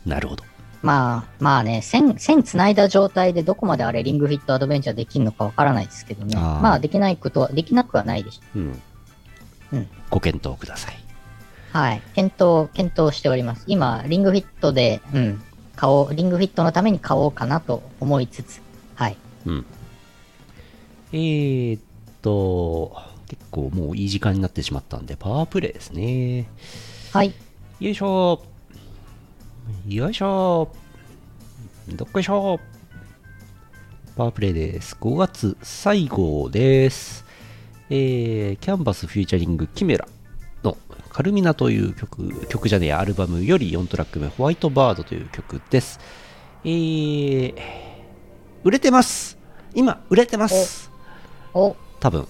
なるほどまあ、まあね、線、線繋いだ状態でどこまであれリングフィットアドベンチャーできるのかわからないですけどね。まあできないことは、できなくはないでしょ。うん、うんご検討くださいはい。検討、検討しております。今、リングフィットで、うん、買おう、リングフィットのために買おうかなと思いつつ、はい。うんえー、っと結構もういい時間になってしまったんでパワープレイですねはい。よいしょよいしょどっこいしょパワープレイです。5月最後です。えー、キャンバスフューチャリングキメラのカルミナという曲、曲じゃねえやアルバムより4トラック目、ホワイトバードという曲です。えー、売れてます。今、売れてます。お、多分、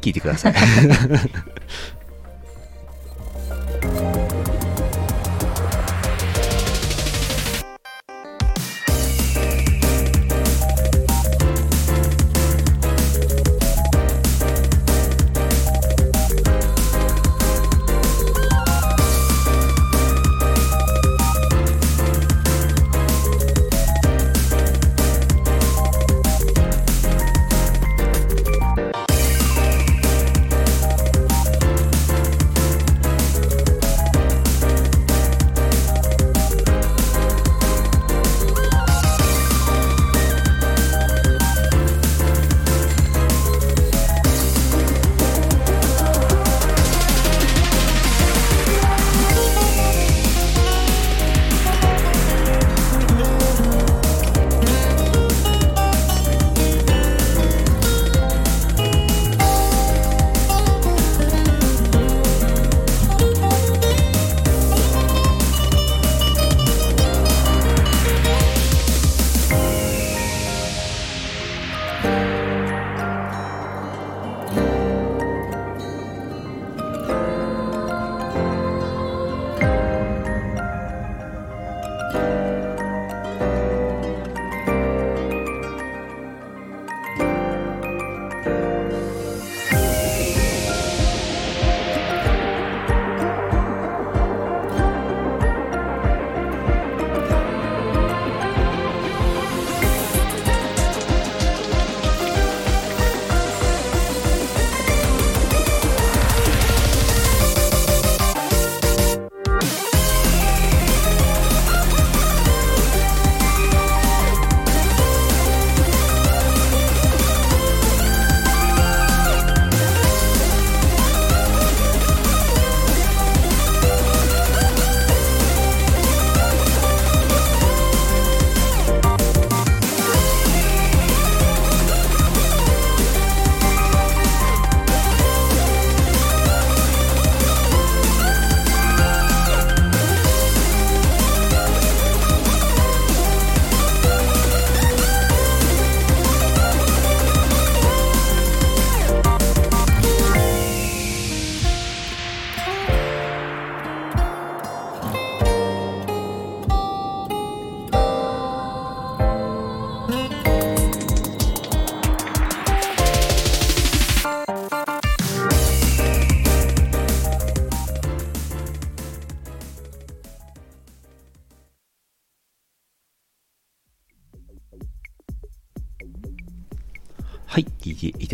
聞いてください、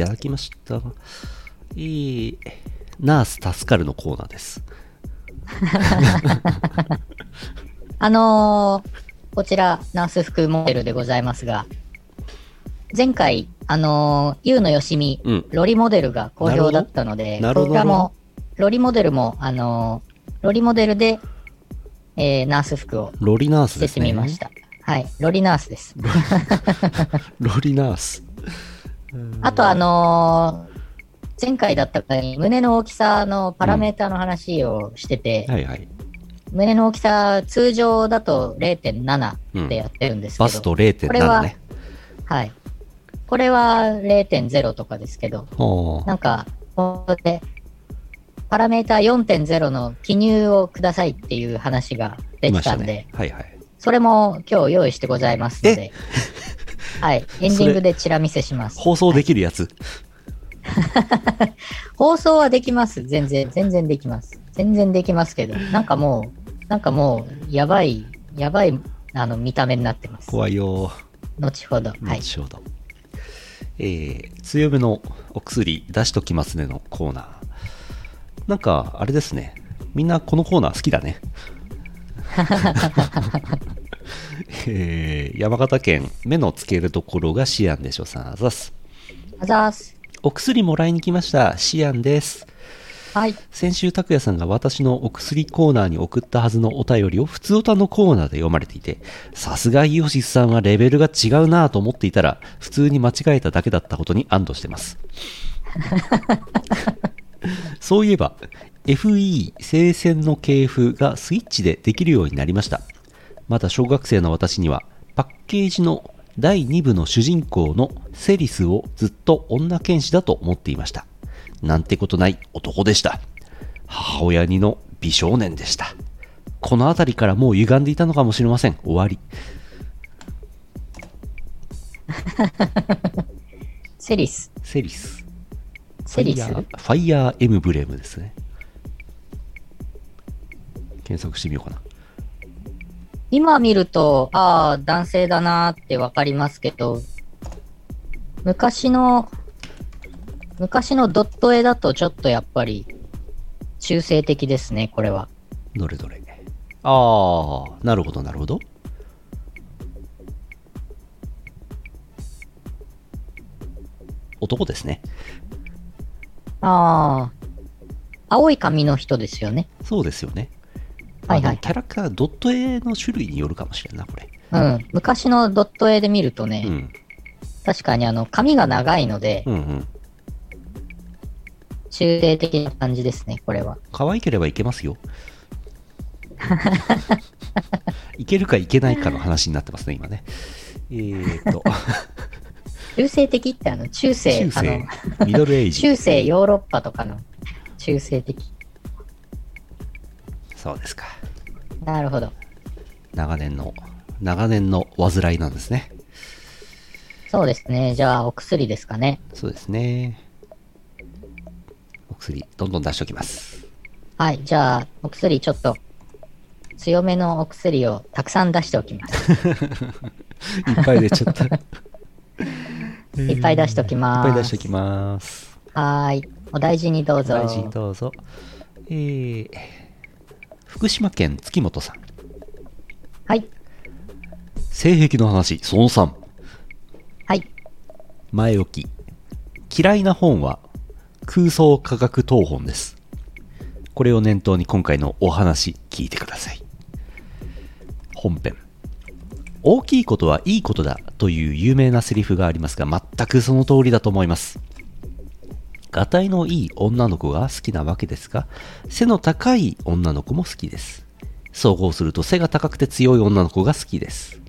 だきました。えー、ナース助かるのコーナーです。あのーこちら、ナース服モデルでございますが、前回、あのー、ゆうのよしみ、うんロリモデルが好評だったので、こちらも、ロリモデルも、あのーロリモデルで、えーナース服をロリナースしてですね。みました。はい、ロリナースです。ロリナース。あと、あのー前回だったかに胸の大きさのパラメーターの話をしてて、はいはい。胸の大きさ、通常だと0.7でやってるんですけど、バストこれ0.7はね。はい。これは0.0とかですけど、はあなんか、ここで、パラメータ4.0の記入をくださいっていう話が出いましたてたんで、ね。はいはい。それも今日用意してございますので、はい。エンディングでチラ見せします。放送できるやつ。放送はできます。全然、全然できます。全然できますけど、なんかもう、なんかもう、やばい、やばい、あの、見た目になってます。怖いよ。後ほど。はい。後ほど。えー、強めのお薬出しときますねのコーナー。なんか、あれですね。みんなこのコーナー好きだね。えー、山形県目のつけるところがシアンでしょさんあざっす。あざーす。お薬もらいに来ました。シアンです。はい。先週拓也さんが私のお薬コーナーに送ったはずのお便りを普通歌のコーナーで読まれていて、さすがイオシスさんはレベルが違うなぁと思っていたら、普通に間違えただけだったことに安堵してます。そういえば、FE 聖戦の系譜がスイッチでできるようになりました。まだ小学生の私には、パッケージの第2部の主人公のセリスをずっと女剣士だと思っていました。なんてことない男でした。母親にの美少年でした。この辺りからもう歪んでいたのかもしれません。終わり。セリス。セリス。セリス？ファイヤーエムブレムですね。検索してみようかな。今見ると、ああ、男性だなーってわかりますけど、昔の、昔のドット絵だとちょっとやっぱり、中性的ですね、これは。どれどれ。ああ、なるほど、なるほど。男ですね。ああ、青い髪の人ですよね。そうですよね。はいはいキャラクター、ドット絵の種類によるかもしれんな、これ。うん。昔のドット絵で見るとね、うん。確かにあの、髪が長いので、うんうん。中性的な感じですね、これは。可愛ければいけますよ。いけるかいけないかの話になってますね、今ね。えー、っと、中性的ってあの、中世、中あの世、ミドルエイジ。中世ヨーロッパとかの中性的。そうですか。なるほど。長年の、長年の患いなんですね。そうですね。じゃあ、お薬ですかね。そうですね。お薬、どんどん出しておきます。はい。じゃあ、お薬ちょっと、強めのお薬をたくさん出しておきます。いっぱい出ちゃった。い っいっぱい出しておきます。ぱい出しておきます。はーい。お大事にどうぞ。大事にどうぞ。えー、福島県月本さん。はい。性癖の話、その3。はい。前置き。嫌いな本は空想科学等本です。これを念頭に今回のお話聞いてください。本編。大きいことはいいことだという有名なセリフがありますが全くその通りだと思います。がたいのいい女の子が好きなわけですが背の高い女の子も好きです。総合すると背が高くて強い女の子が好きです。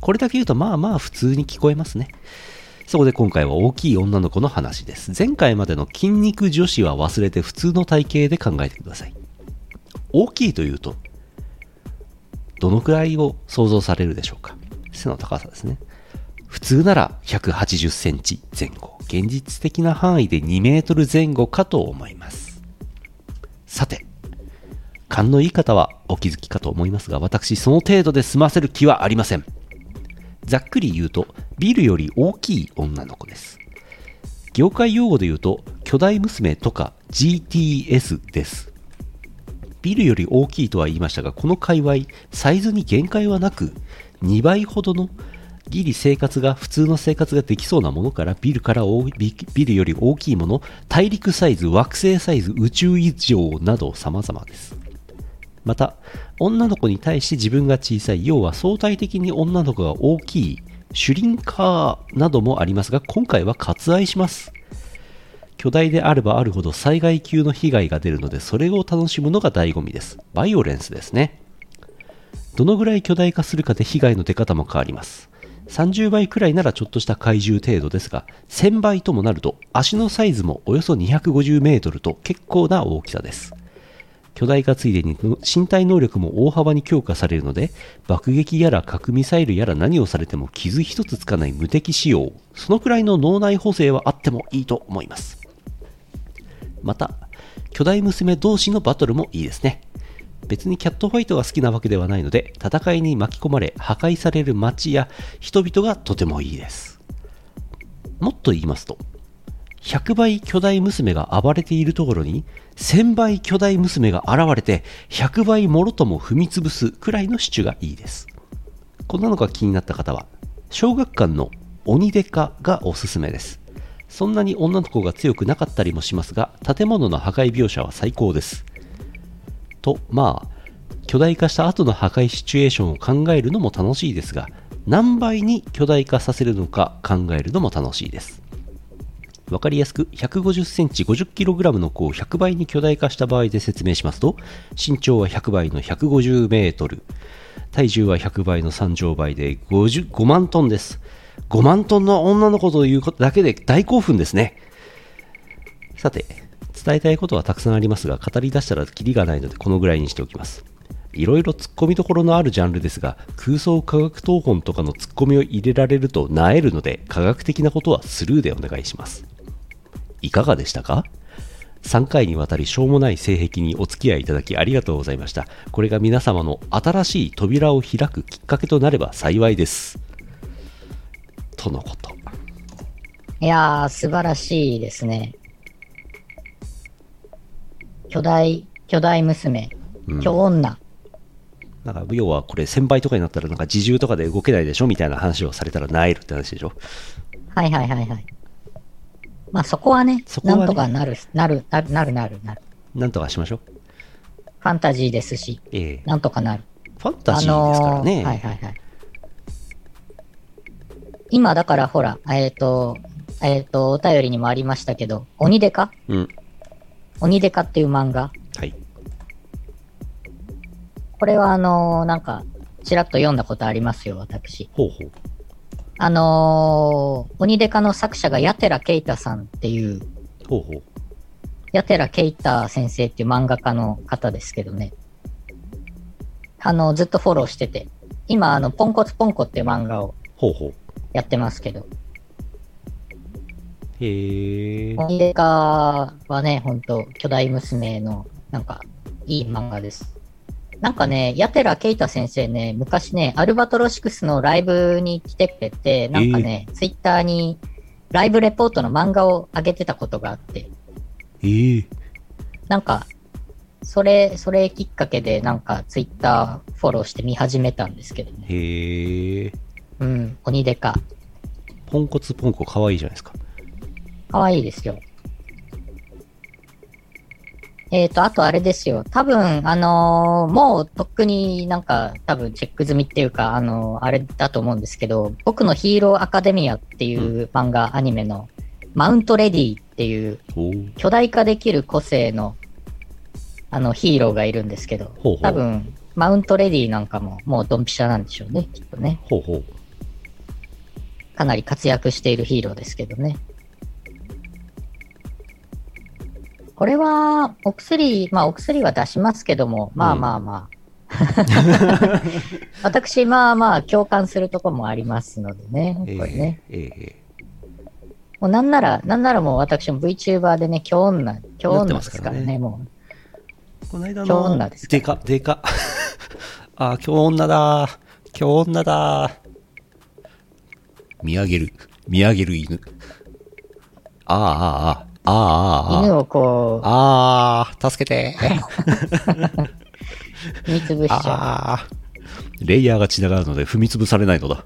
これだけ言うとまあまあ普通に聞こえますね。そこで今回は大きい女の子の話です。前回までの筋肉女子は忘れて普通の体型で考えてください。大きいというと、どのくらいを想像されるでしょうか？背の高さですね。普通なら180センチ前後。現実的な範囲で2メートル前後かと思います。さて、勘のいい方はお気づきかと思いますが、私その程度で済ませる気はありません。ざっくり言うと、ビルより大きい女の子です。業界用語で言うと巨大娘とか GTS ですビルより大きいとは言いましたがこの界隈サイズに限界はなく2倍ほどのギリ生活が普通の生活ができそうなものからビルからビルより大きいもの大陸サイズ惑星サイズ宇宙以上など様々です。また女の子に対して自分が小さい要は相対的に女の子が大きいシュリンカーなどもありますが今回は割愛します。巨大であればあるほど災害級の被害が出るのでそれを楽しむのが醍醐味です。バイオレンスですね。どのぐらい巨大化するかで被害の出方も変わります。30倍くらいならちょっとした怪獣程度ですが1000倍ともなると足のサイズもおよそ250メートルと結構な大きさです。巨大化ついでに身体能力も大幅に強化されるので爆撃やら核ミサイルやら何をされても傷一つつかない無敵仕様そのくらいの脳内補正はあってもいいと思います。また巨大娘同士のバトルもいいですね。別にキャットファイトが好きなわけではないので戦いに巻き込まれ破壊される街や人々がとてもいいです。もっと言いますと100倍巨大娘が暴れているところに1000倍巨大娘が現れて100倍もろとも踏み潰すくらいのシチュがいいです。こんなのが気になった方は小学館の鬼デカがおすすめです。そんなに女の子が強くなかったりもしますが建物の破壊描写は最高です。とまあ巨大化した後の破壊シチュエーションを考えるのも楽しいですが何倍に巨大化させるのか考えるのも楽しいです。わかりやすく150センチ 50kg の子を100倍に巨大化した場合で説明しますと身長は100倍の150メートル体重は100倍の3乗倍で50 5万トンです。5万トンの女の子というだけで大興奮ですね。さて伝えたいことはたくさんありますが語り出したらキリがないのでこのぐらいにしておきます。いろいろ突っ込みどころのあるジャンルですが空想科学東本とかの突っ込みを入れられるとなえるので科学的なことはスルーでお願いします。いかがでしたか？3回にわたりしょうもない性癖にお付き合いいただきありがとうございました。これが皆様の新しい扉を開くきっかけとなれば幸いです。とのこと。いやー、素晴らしいですね。巨大、巨大娘、巨女。なんか要はこれ1000倍とかになったらなんか自重とかで動けないでしょみたいな話をされたらなえるって話でしょ？はいはいはいはい。まあそこはね、そこはねなんとかなる、なる、なる、なる、なる、なる。なんとかしましょうファンタジーですし、ええなんとかなる。ファンタジーですからね、あのーはいはいはい。今だからほら、えっ、と、えっ、と、お便りにもありましたけど、鬼デカ？うん鬼デカっていう漫画。はいこれはあのーなんか、ちらっと読んだことありますよ、私。ほうほうあのー鬼デカの作者がヤテラケイタさんっていう、ほうほうヤテラケイタ先生っていう漫画家の方ですけどね。あの、ずっとフォローしてて。今、あの、ポンコツポンコっていう漫画をほうほうやってますけど。へえ鬼デカはね、ほんと、巨大娘の、なんか、いい漫画です。なんかね、ヤテラケイタ先生ね、昔ね、アルバトロシクスのライブに来てくれて、なんかね、ツイッターに、ライブレポートの漫画を上げてたことがあって、ええなんか、それ、それきっかけで、なんか、ツイッターフォローして見始めたんですけどね。へえうん、鬼デカ。ポンコツポンコかわいいじゃないですかかわいいですよ。えっ、と、あとあれですよ。多分、あのーもうとっくになんか多分チェック済みっていうか、あのーあれだと思うんですけど、僕のヒーローアカデミアっていう漫画、アニメの、マウントレディっていう巨大化できる個性の、あの、ヒーローがいるんですけど、ほうほう多分、マウントレディなんかももうドンピシャなんでしょうね、きっとね。ほうほうかなり活躍しているヒーローですけどね。これは、お薬、まあお薬は出しますけども、まあまあまあ。私、まあまあ共感するところもありますのでね、こえれね。えええもうなんなら、なんならもう私も VTuber でね、今日女、今日女ですすかららかねね、もこの間今日の女ですかでかでか。あー今日女だ今日女だ見上げる見上げる犬。ああ、ああ、ああ、犬をこああ、助けて。う、踏みつぶしちゃああ。レイヤーが散らがるので踏み潰されないのだ。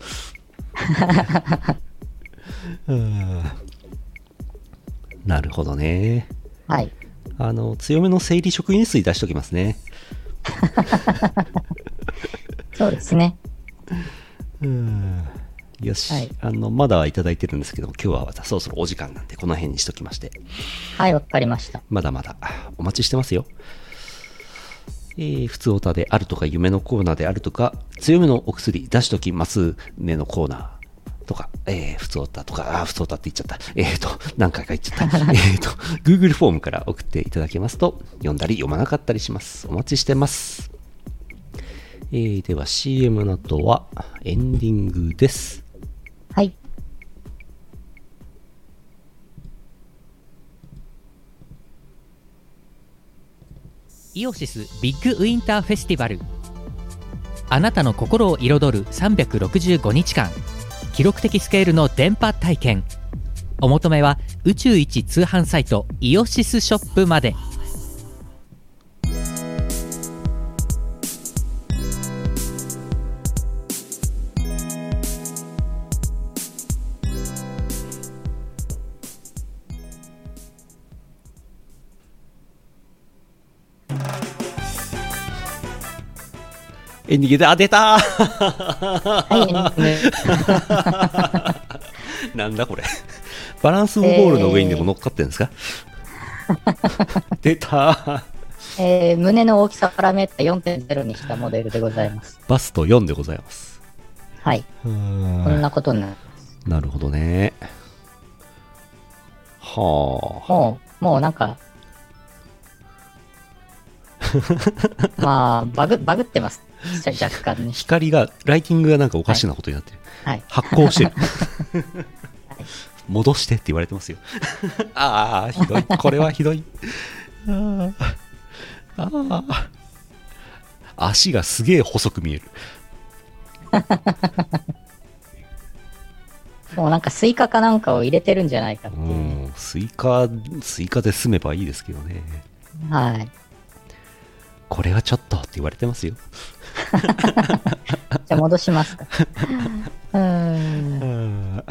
う んなるほどね。う。はい。あの、強めの生理食塩水出しときますね。そうですね。うんよし、はいあの、まだいただいてるんですけど、今日はそろそろお時間なんで、この辺にしときまして。はい、わかりました。まだまだお待ちしてますよ。えー、普通オタであるとか、夢のコーナーであるとか、強めのお薬出しときますねのコーナーとか、えー、普通オタとか、あー、普通オタって言っちゃった。えーと、何回か言っちゃった。えーと、Google フォームから送っていただけますと、読んだり読まなかったりします。お待ちしてます。えー、では CM の後はエンディングです。はい。イオシスビッグウィンターフェスティバル。あなたの心を彩る365日間。記録的スケールの電波体験。お求めは宇宙一通販サイトイオシスショップまで。エンディングで、あ、出たーはい、なんだこれ。バランスボールの上にでも乗っかってるんですか、出たーえー胸の大きさパラメータ4.0にしたモデルでございます。バスト4でございます。はい。こんなことになる。なるほどね。はもう、もうなんか、まあ、バグ、バグってます。若干あ。ね。光が、ライティングがなんかおかしなことになってる。はい。発光してる。戻してって言われてますよ。ああ、ひどい。これはひどい。あーあー。足がすげえ細く見える。もうなんかスイカかなんかを入れてるんじゃないかってういう。ん、スイカ、スイカで済めばいいですけどね。はい。これはちょっとって言われてますよ。じゃあ戻しますか。うーん。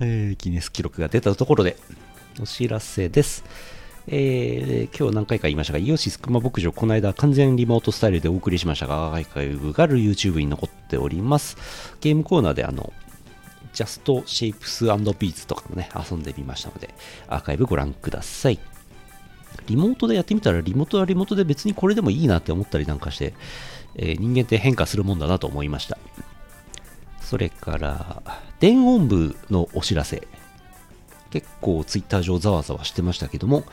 えーギネス記録が出たところでお知らせです。えー今日何回か言いましたが、イオシスクマ牧場、この間完全リモートスタイルでお送りしましたが、アーカイブがある YouTube に残っております。ゲームコーナーであの、 Just Shapes Beats とかもね、遊んでみましたので、アーカイブご覧ください。リモートでやってみたら、リモートはリモートで別にこれでもいいなって思ったりなんかして、えー人間って変化するもんだなと思いました。それから、電音部のお知らせ。結構ツイッター上ざわざわしてましたけども、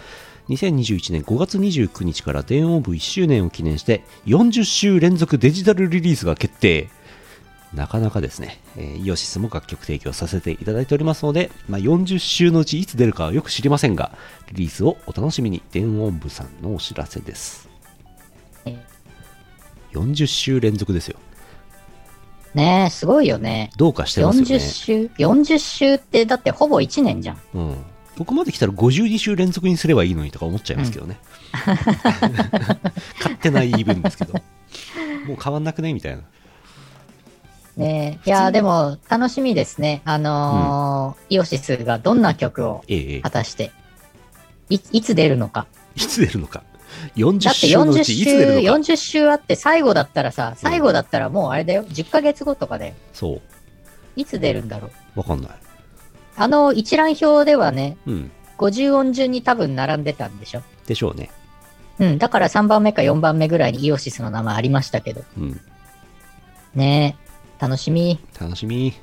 2021年5月29日から電音部1周年を記念して40週連続デジタルリリースが決定。なかなかですね、えーイオシスも楽曲提供させていただいておりますので、まあ、40週のうちいつ出るかはよく知りませんが、リリースをお楽しみに、電音部さんのお知らせです。40週連続ですよ。ねえ、すごいよね。どうかしてますよね。40週 ?40 週ってだってほぼ1年じゃん。うん、ここまで来たら52週連続にすればいいのにとか思っちゃいますけどね。勝手な言い分ですけど。もう変わんなくねみたいな。ねえ。いやーでも楽しみですね。あのーイオシスがどんな曲をええええ果たして、いいつ出るのか。いつ出るのか。だ40って週の40うちいつ週、出るのか？40週あって最後だったらさ、最後だったらもうあれだよ。10ヶ月後とかで。そう。いつ出るんだろう？わかんない。あの一覧表ではね、うん。50音順に多分並んでたんでしょ？でしょうね。うん。だから3番目か4番目ぐらいにイオシスの名前ありましたけど。うん。ねえ。楽しみ。楽しみ。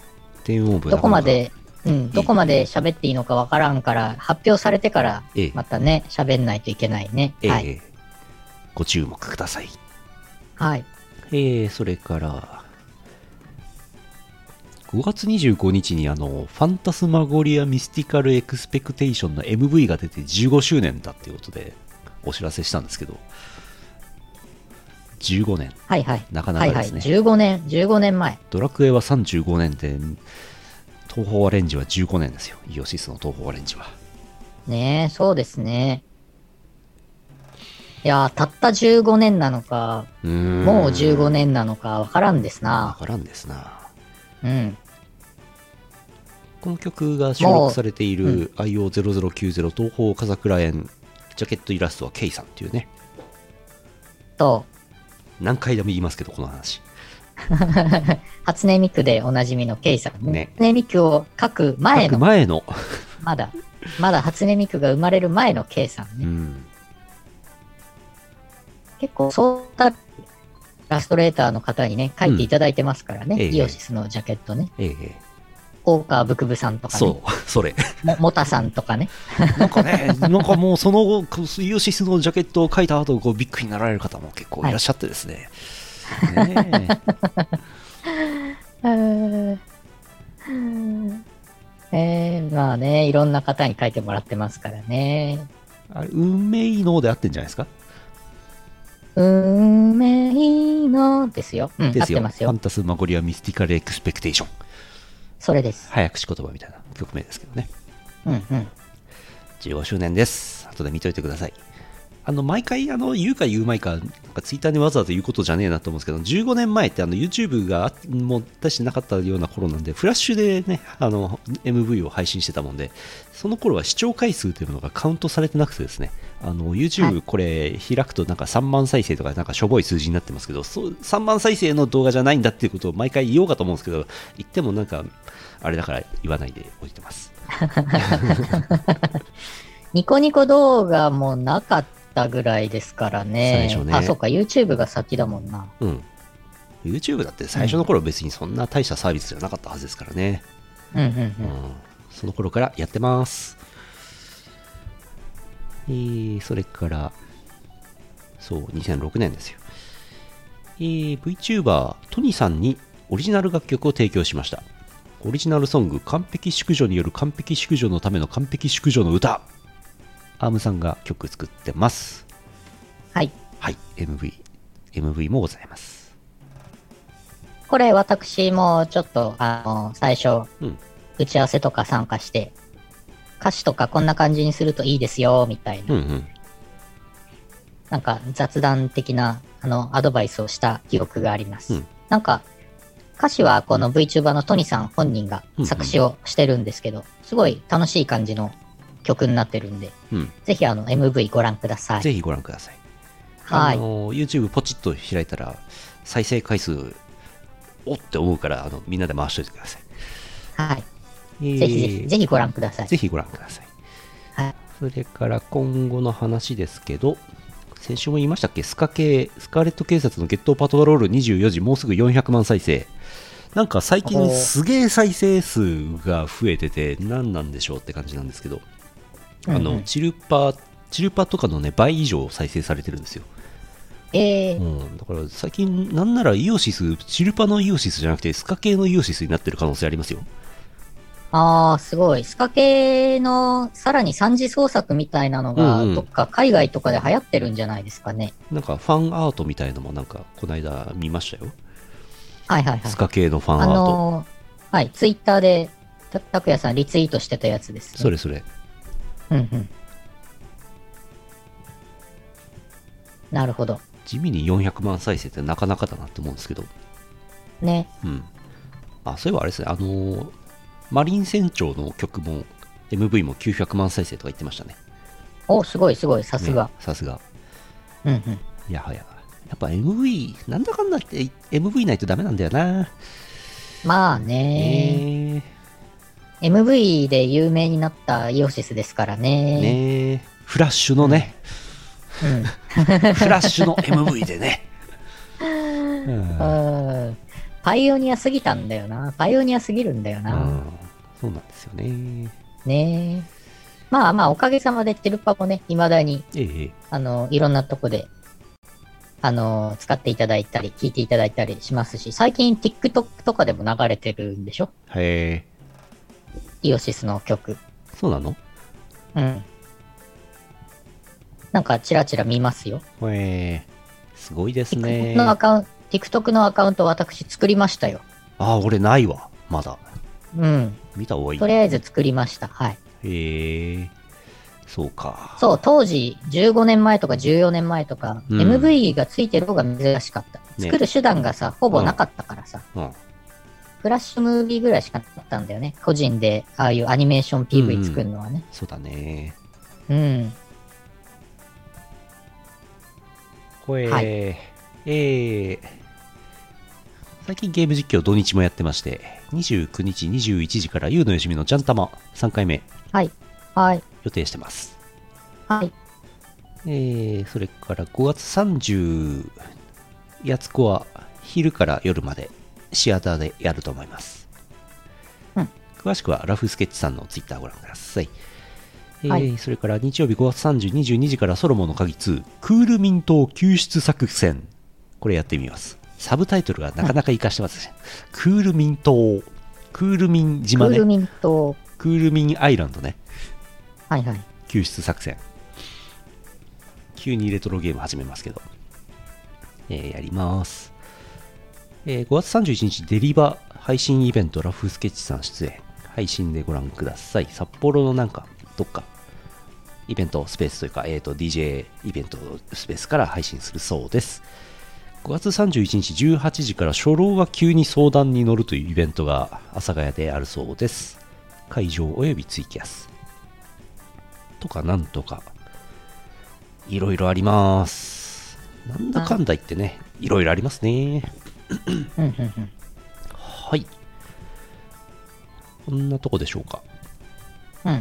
どこまで、うん、どこまで喋っていいのかわからんから、発表されてからええ、またね、喋んないといけないね。ええはい。ご注目ください。はい。えー、それから、5月25日にあの、 Phantasmagoria mystical expectation の MV が出て15周年だっていうことでお知らせしたんですけど、15年。はいはい。なかなはいはい。かですね。15年、15年前。ドラクエは35年で、東方アレンジは15年ですよ。イオシスの東方アレンジは。ねえ、そうですね。いやー、たった15年なのか、うもう15年なのかわからんですわな。からんですな。うん。この曲が収録されている IO0090 東方風倉園ジャケットイラストは K さんっていうね、と、何回でも言いますけど、この話。初音ミクでおなじみのケイさんね。ね初音ミクを書く前の、前の、まだ、まだ初音ミクが生まれる前のケイさんね。うん、結構、そうたイラストレーターの方にね、書いていただいてますからね。ええイオシスのジャケットね。ええ大川ブクブさんとかね。そう、それ。も、モタさんとかね。なんかね、なんかもうその後、イオシスのジャケットを書いた後、こうビッグになられる方も結構いらっしゃってですね。ねえ えー、まあね、いろんな方に書いてもらってますからね。あれ運命ので合ってんじゃないですか？運命のですよ。うん、ですよ。合ってますよファン。タスマゴリアミスティカルエクスペクテーション。それです。早口言葉みたいな曲名ですけどね。うんうん。15周年です。後で見といてください。あの、毎回、あの、言うか言うまいか、ツイッターにわざわざ言うことじゃねえなと思うんですけど、15年前ってあの YouTube があもう出してなかったような頃なんで、フラッシュでね、あの、MV を配信してたもんで、その頃は視聴回数というのがカウントされてなくてですね、あの、は YouTube いこれ開くとなんか3万再生とかなんかしょぼい数字になってますけど、そう3万再生の動画じゃないんだっていうことを毎回言おうかと思うんですけど、言ってもなんか、あれだから言わないでおいてます。ニコニコ動画もなかったぐらいですからね。最初ねあ、そうか、YouTube が先だもんな。うん。YouTube だって最初の頃別にそんな大したサービスじゃなかったはずですからね。うんうんうん。うん。その頃からやってます。えー、それから、そう、2006年ですよ。えー、VTuber、トニさんにオリジナル楽曲を提供しました。オリジナルソング、完璧淑女による完璧淑女のための完璧淑女の歌。アームさんが曲作ってます。はい。はい、MV、MV もございます。これ私もちょっと、あの、最初、うん。打ち合わせとか参加して、歌詞とかこんな感じにするといいですよ、みたいな、うんうん。なんか雑談的な、あの、アドバイスをした記憶があります。うんなんか、歌詞はこの VTuber のトニさん本人が作詞をしてるんですけど、すごい楽しい感じの曲になってるんで、うん。ぜひあの MV ご覧ください。ぜひご覧ください。はいあの YouTube ポチッと開いたら、再生回数、おって思うから、あのみんなで回しといてください。はい。えーぜひぜひ、ぜひご覧ください。ぜひご覧ください。はい。それから今後の話ですけど、先週も言いましたっけ？スカ系、スカーレット警察のゲットパトロール24時、もうすぐ400万再生。なんか最近すげえ再生数が増えてて、何なんでしょうって感じなんですけど、あの、うんうんチルパ、チルパとかのね、倍以上再生されてるんですよ。えー、うん、だから最近、なんならイオシス、チルパのイオシスじゃなくて、スカ系のイオシスになってる可能性ありますよ。あー、すごい。スカ系のさらに三次創作みたいなのが、うんうんどっか海外とかで流行ってるんじゃないですかね。なんかファンアートみたいのもなんか、この間見ましたよ。はいはいはいス。カ系のファンあアート。のーはい、ツイッターで、たたくやさんリツイートしてたやつです、ね。それそれ。うんうん。なるほど。地味に400万再生ってなかなかだなって思うんですけど。ね。うん。あ、そういえばあれですね、あのーマリン船長の曲も、MV も900万再生とか言ってましたね。お、すごいすごい、さすがね。さすが。うんうん。いやはや。やっぱ MV、なんだかんだって MV ないとダメなんだよな。まあね、ね MV で有名になったイオシスですからえ。ね。ねえ。フラッシュのね、うん。フラッシュの MV でね。うんうんパイオニアすぎたんだよな。パイオニアすぎるんだよな。うんそうなんですよね。ねえ。まあまあ、おかげさまでテルパもね、未だに、ええ。あの、いろんなとこで、あの、使っていただいたり、聞いていただいたりしますし、最近 TikTok とかでも流れてるんでしょ？へえ。イオシスの曲。そうなの？うん。なんか、チラチラ見ますよ。へえ。すごいです TikTok ね。のアカウント、TikTok のアカウント私作りましたよ。あ、俺ないわ。まだ。うん。見た方がいいと。りあえず作りました。はい。へえ。そうか。そう、当時15年前とか14年前とか、うん MV がついてる方が珍しかった。ね作る手段がさ、ほぼなかったからさ、うん。フラッシュムービーぐらいしかなかったんだよね。個人で、ああいうアニメーション PV 作るのはね。そうだね。うん。これ、はいえー、最近ゲーム実況土日もやってまして、29日21時から、ゆうのよしみのジャンタマ3回目はい。はい。予定してます。はい。えー、それから5月30、やつこは昼から夜までシアターでやると思います。うん詳しくはラフスケッチさんのツイッターご覧ください。えーはいそれから日曜日5月30、22時からソロモンの鍵2、クールミント救出作戦。これやってみます。サブタイトルがなかなか活かしてますね。クールミン島、クールミンク島ねール。ミント、クールミンアイランドね。はいはい。救出作戦急にレトロゲーム始めますけど、えーやります、えー5月31日デリバ配信イベントラフスケッチさん出演配信でご覧ください。札幌のなんかどっかイベントスペースというか、えー、と DJ イベントスペースから配信するそうです。5月31日18時から初老が急に相談に乗るというイベントが阿佐ヶ谷であるそうです。会場およびツイキャス。とかなんとかいろいろあります。なんだかんだ言ってねいろいろありますね。はい。こんなとこでしょうか。うん。い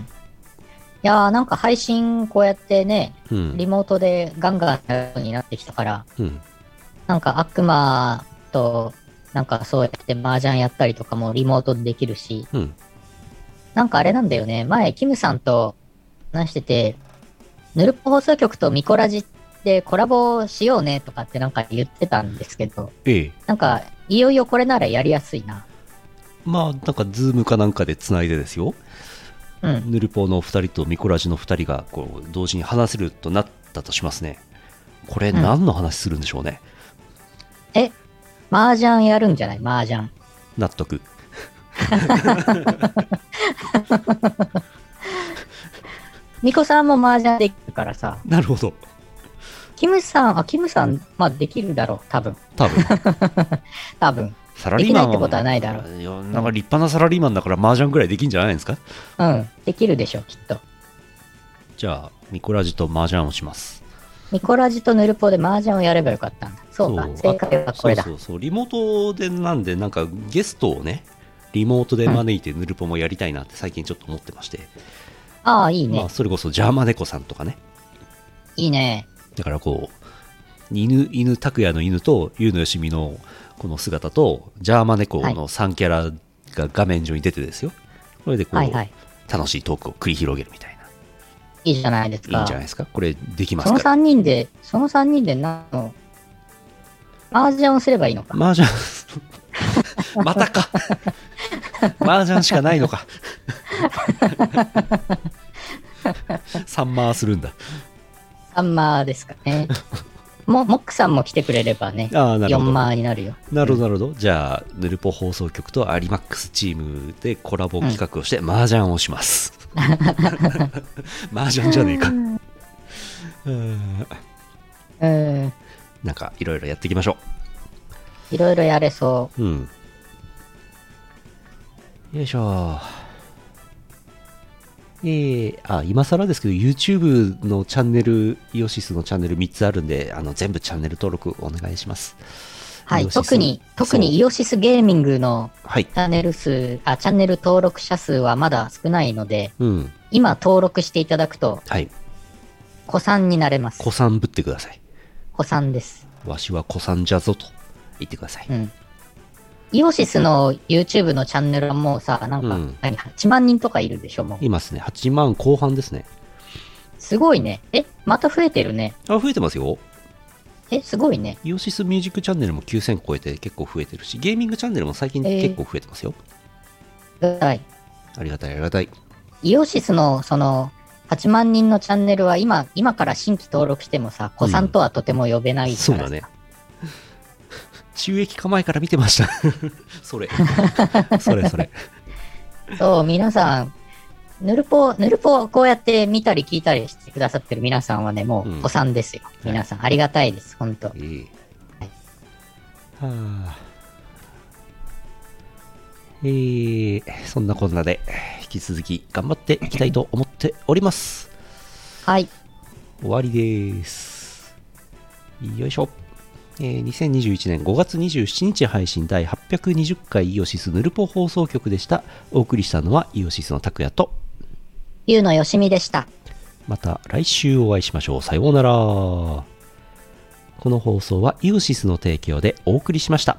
やーなんか配信こうやってね、うん。リモートでガンガンやるようになってきたから、うん。なんか悪魔と、なんかそうやって麻雀やったりとかもリモートでできるし、うん。なんかあれなんだよね、前、キムさんと話してて、ヌルポ放送局とミコラジでコラボしようねとかってなんか言ってたんですけど、ええ。なんか、いよいよこれならやりやすいな。まあなんか Zoom かなんかでつないでですよ。うん。ヌルポの2人とミコラジの2人がこう同時に話せるとなったとしますね。これうん。何の話するんでしょうね、え、麻雀やるんじゃない？麻雀。納得。ミコさんも麻雀できるからさ、なるほどキムさん、あ、キムさん、まあできるだろう、多分。多分 多分。サラリーマンできないってことはないだろいやなんか立派なサラリーマンだから麻雀ぐらいできんじゃないですか？うん。できるでしょ、きっと。じゃあミコラジと麻雀をしますミコラジとヌルポで麻雀をやればよかったんだ。そうか、正解はこれだあ。そうそうそうリモートでなんでなんかゲストをねリモートで招いてヌルポもやりたいなって最近ちょっと思ってまして、ああ、いいね。まあそれこそジャーマネコさんとかねいいね。だからこう犬犬拓也の犬と優のよしみのこの姿とジャーマネコの3キャラが画面上に出てですよ。これでこう、はいはい。楽しいトークを繰り広げるみたいいいじゃないですか。ないいんじゃないですか？これできまそのすから。3人で、その3人で何の、麻雀をすればいいのか。麻雀。またか。麻雀しかないのか。3回するんだあんまですかね。も、モックさんも来てくれればね、4ああなるほど。万になるよ。なるほどなるほど。じゃあヌルポ放送局とアリマックスチームでコラボ企画をして麻雀をします、麻雀じゃねえか。うん。うん。なんかいろいろやっていきましょいろいろやれそう。うん。よいしょえー、あ今更ですけど YouTube のチャンネルイオシスのチャンネル3つあるんであの全部チャンネル登録お願いしますう。はい。特に、特にイオシスゲーミングのはいチャンネル数、あ、チャンネル登録者数はまだ少ないので、うん今登録していただくと、はい子さんになれます。子さんぶってください子さんです。わしは子さんじゃぞと言ってくださいうん。イオシスの YouTube のチャンネルはもうさ、なんか、うん何、8万人とかいるでしょ、もう。いますね8万後半ですねすごいね。え、また増えてるね。あ増えてますよえ、すごいね。イオシスミュージックチャンネルも9000超えて結構増えてるしゲーミングチャンネルも最近えー結構増えてますよ、はい。ありがたいありがたいイオシスのその8万人のチャンネルは今、今から新規登録してもさ、子さんとはとても呼べないからさ、そうだね収益化前から見てました。それ。それそれ。そう、皆さん、ヌルポ、ヌルポこうやって見たり聞いたりしてくださってる皆さんはね、もうん。う、お産ですよ。皆さん、ありがたいです、本当。ええはあ。えー、そんなこんなで引き続き頑張っていきたいと思っております。はい。終わりです。よいしょ、えー2021年5月27日配信第820回イオシスヌルポ放送局でした。お送りしたのはイオシスの拓也と。ゆうのよしみでした。また来週お会いしましょう。さようなら。この放送はイオシスの提供でお送りしました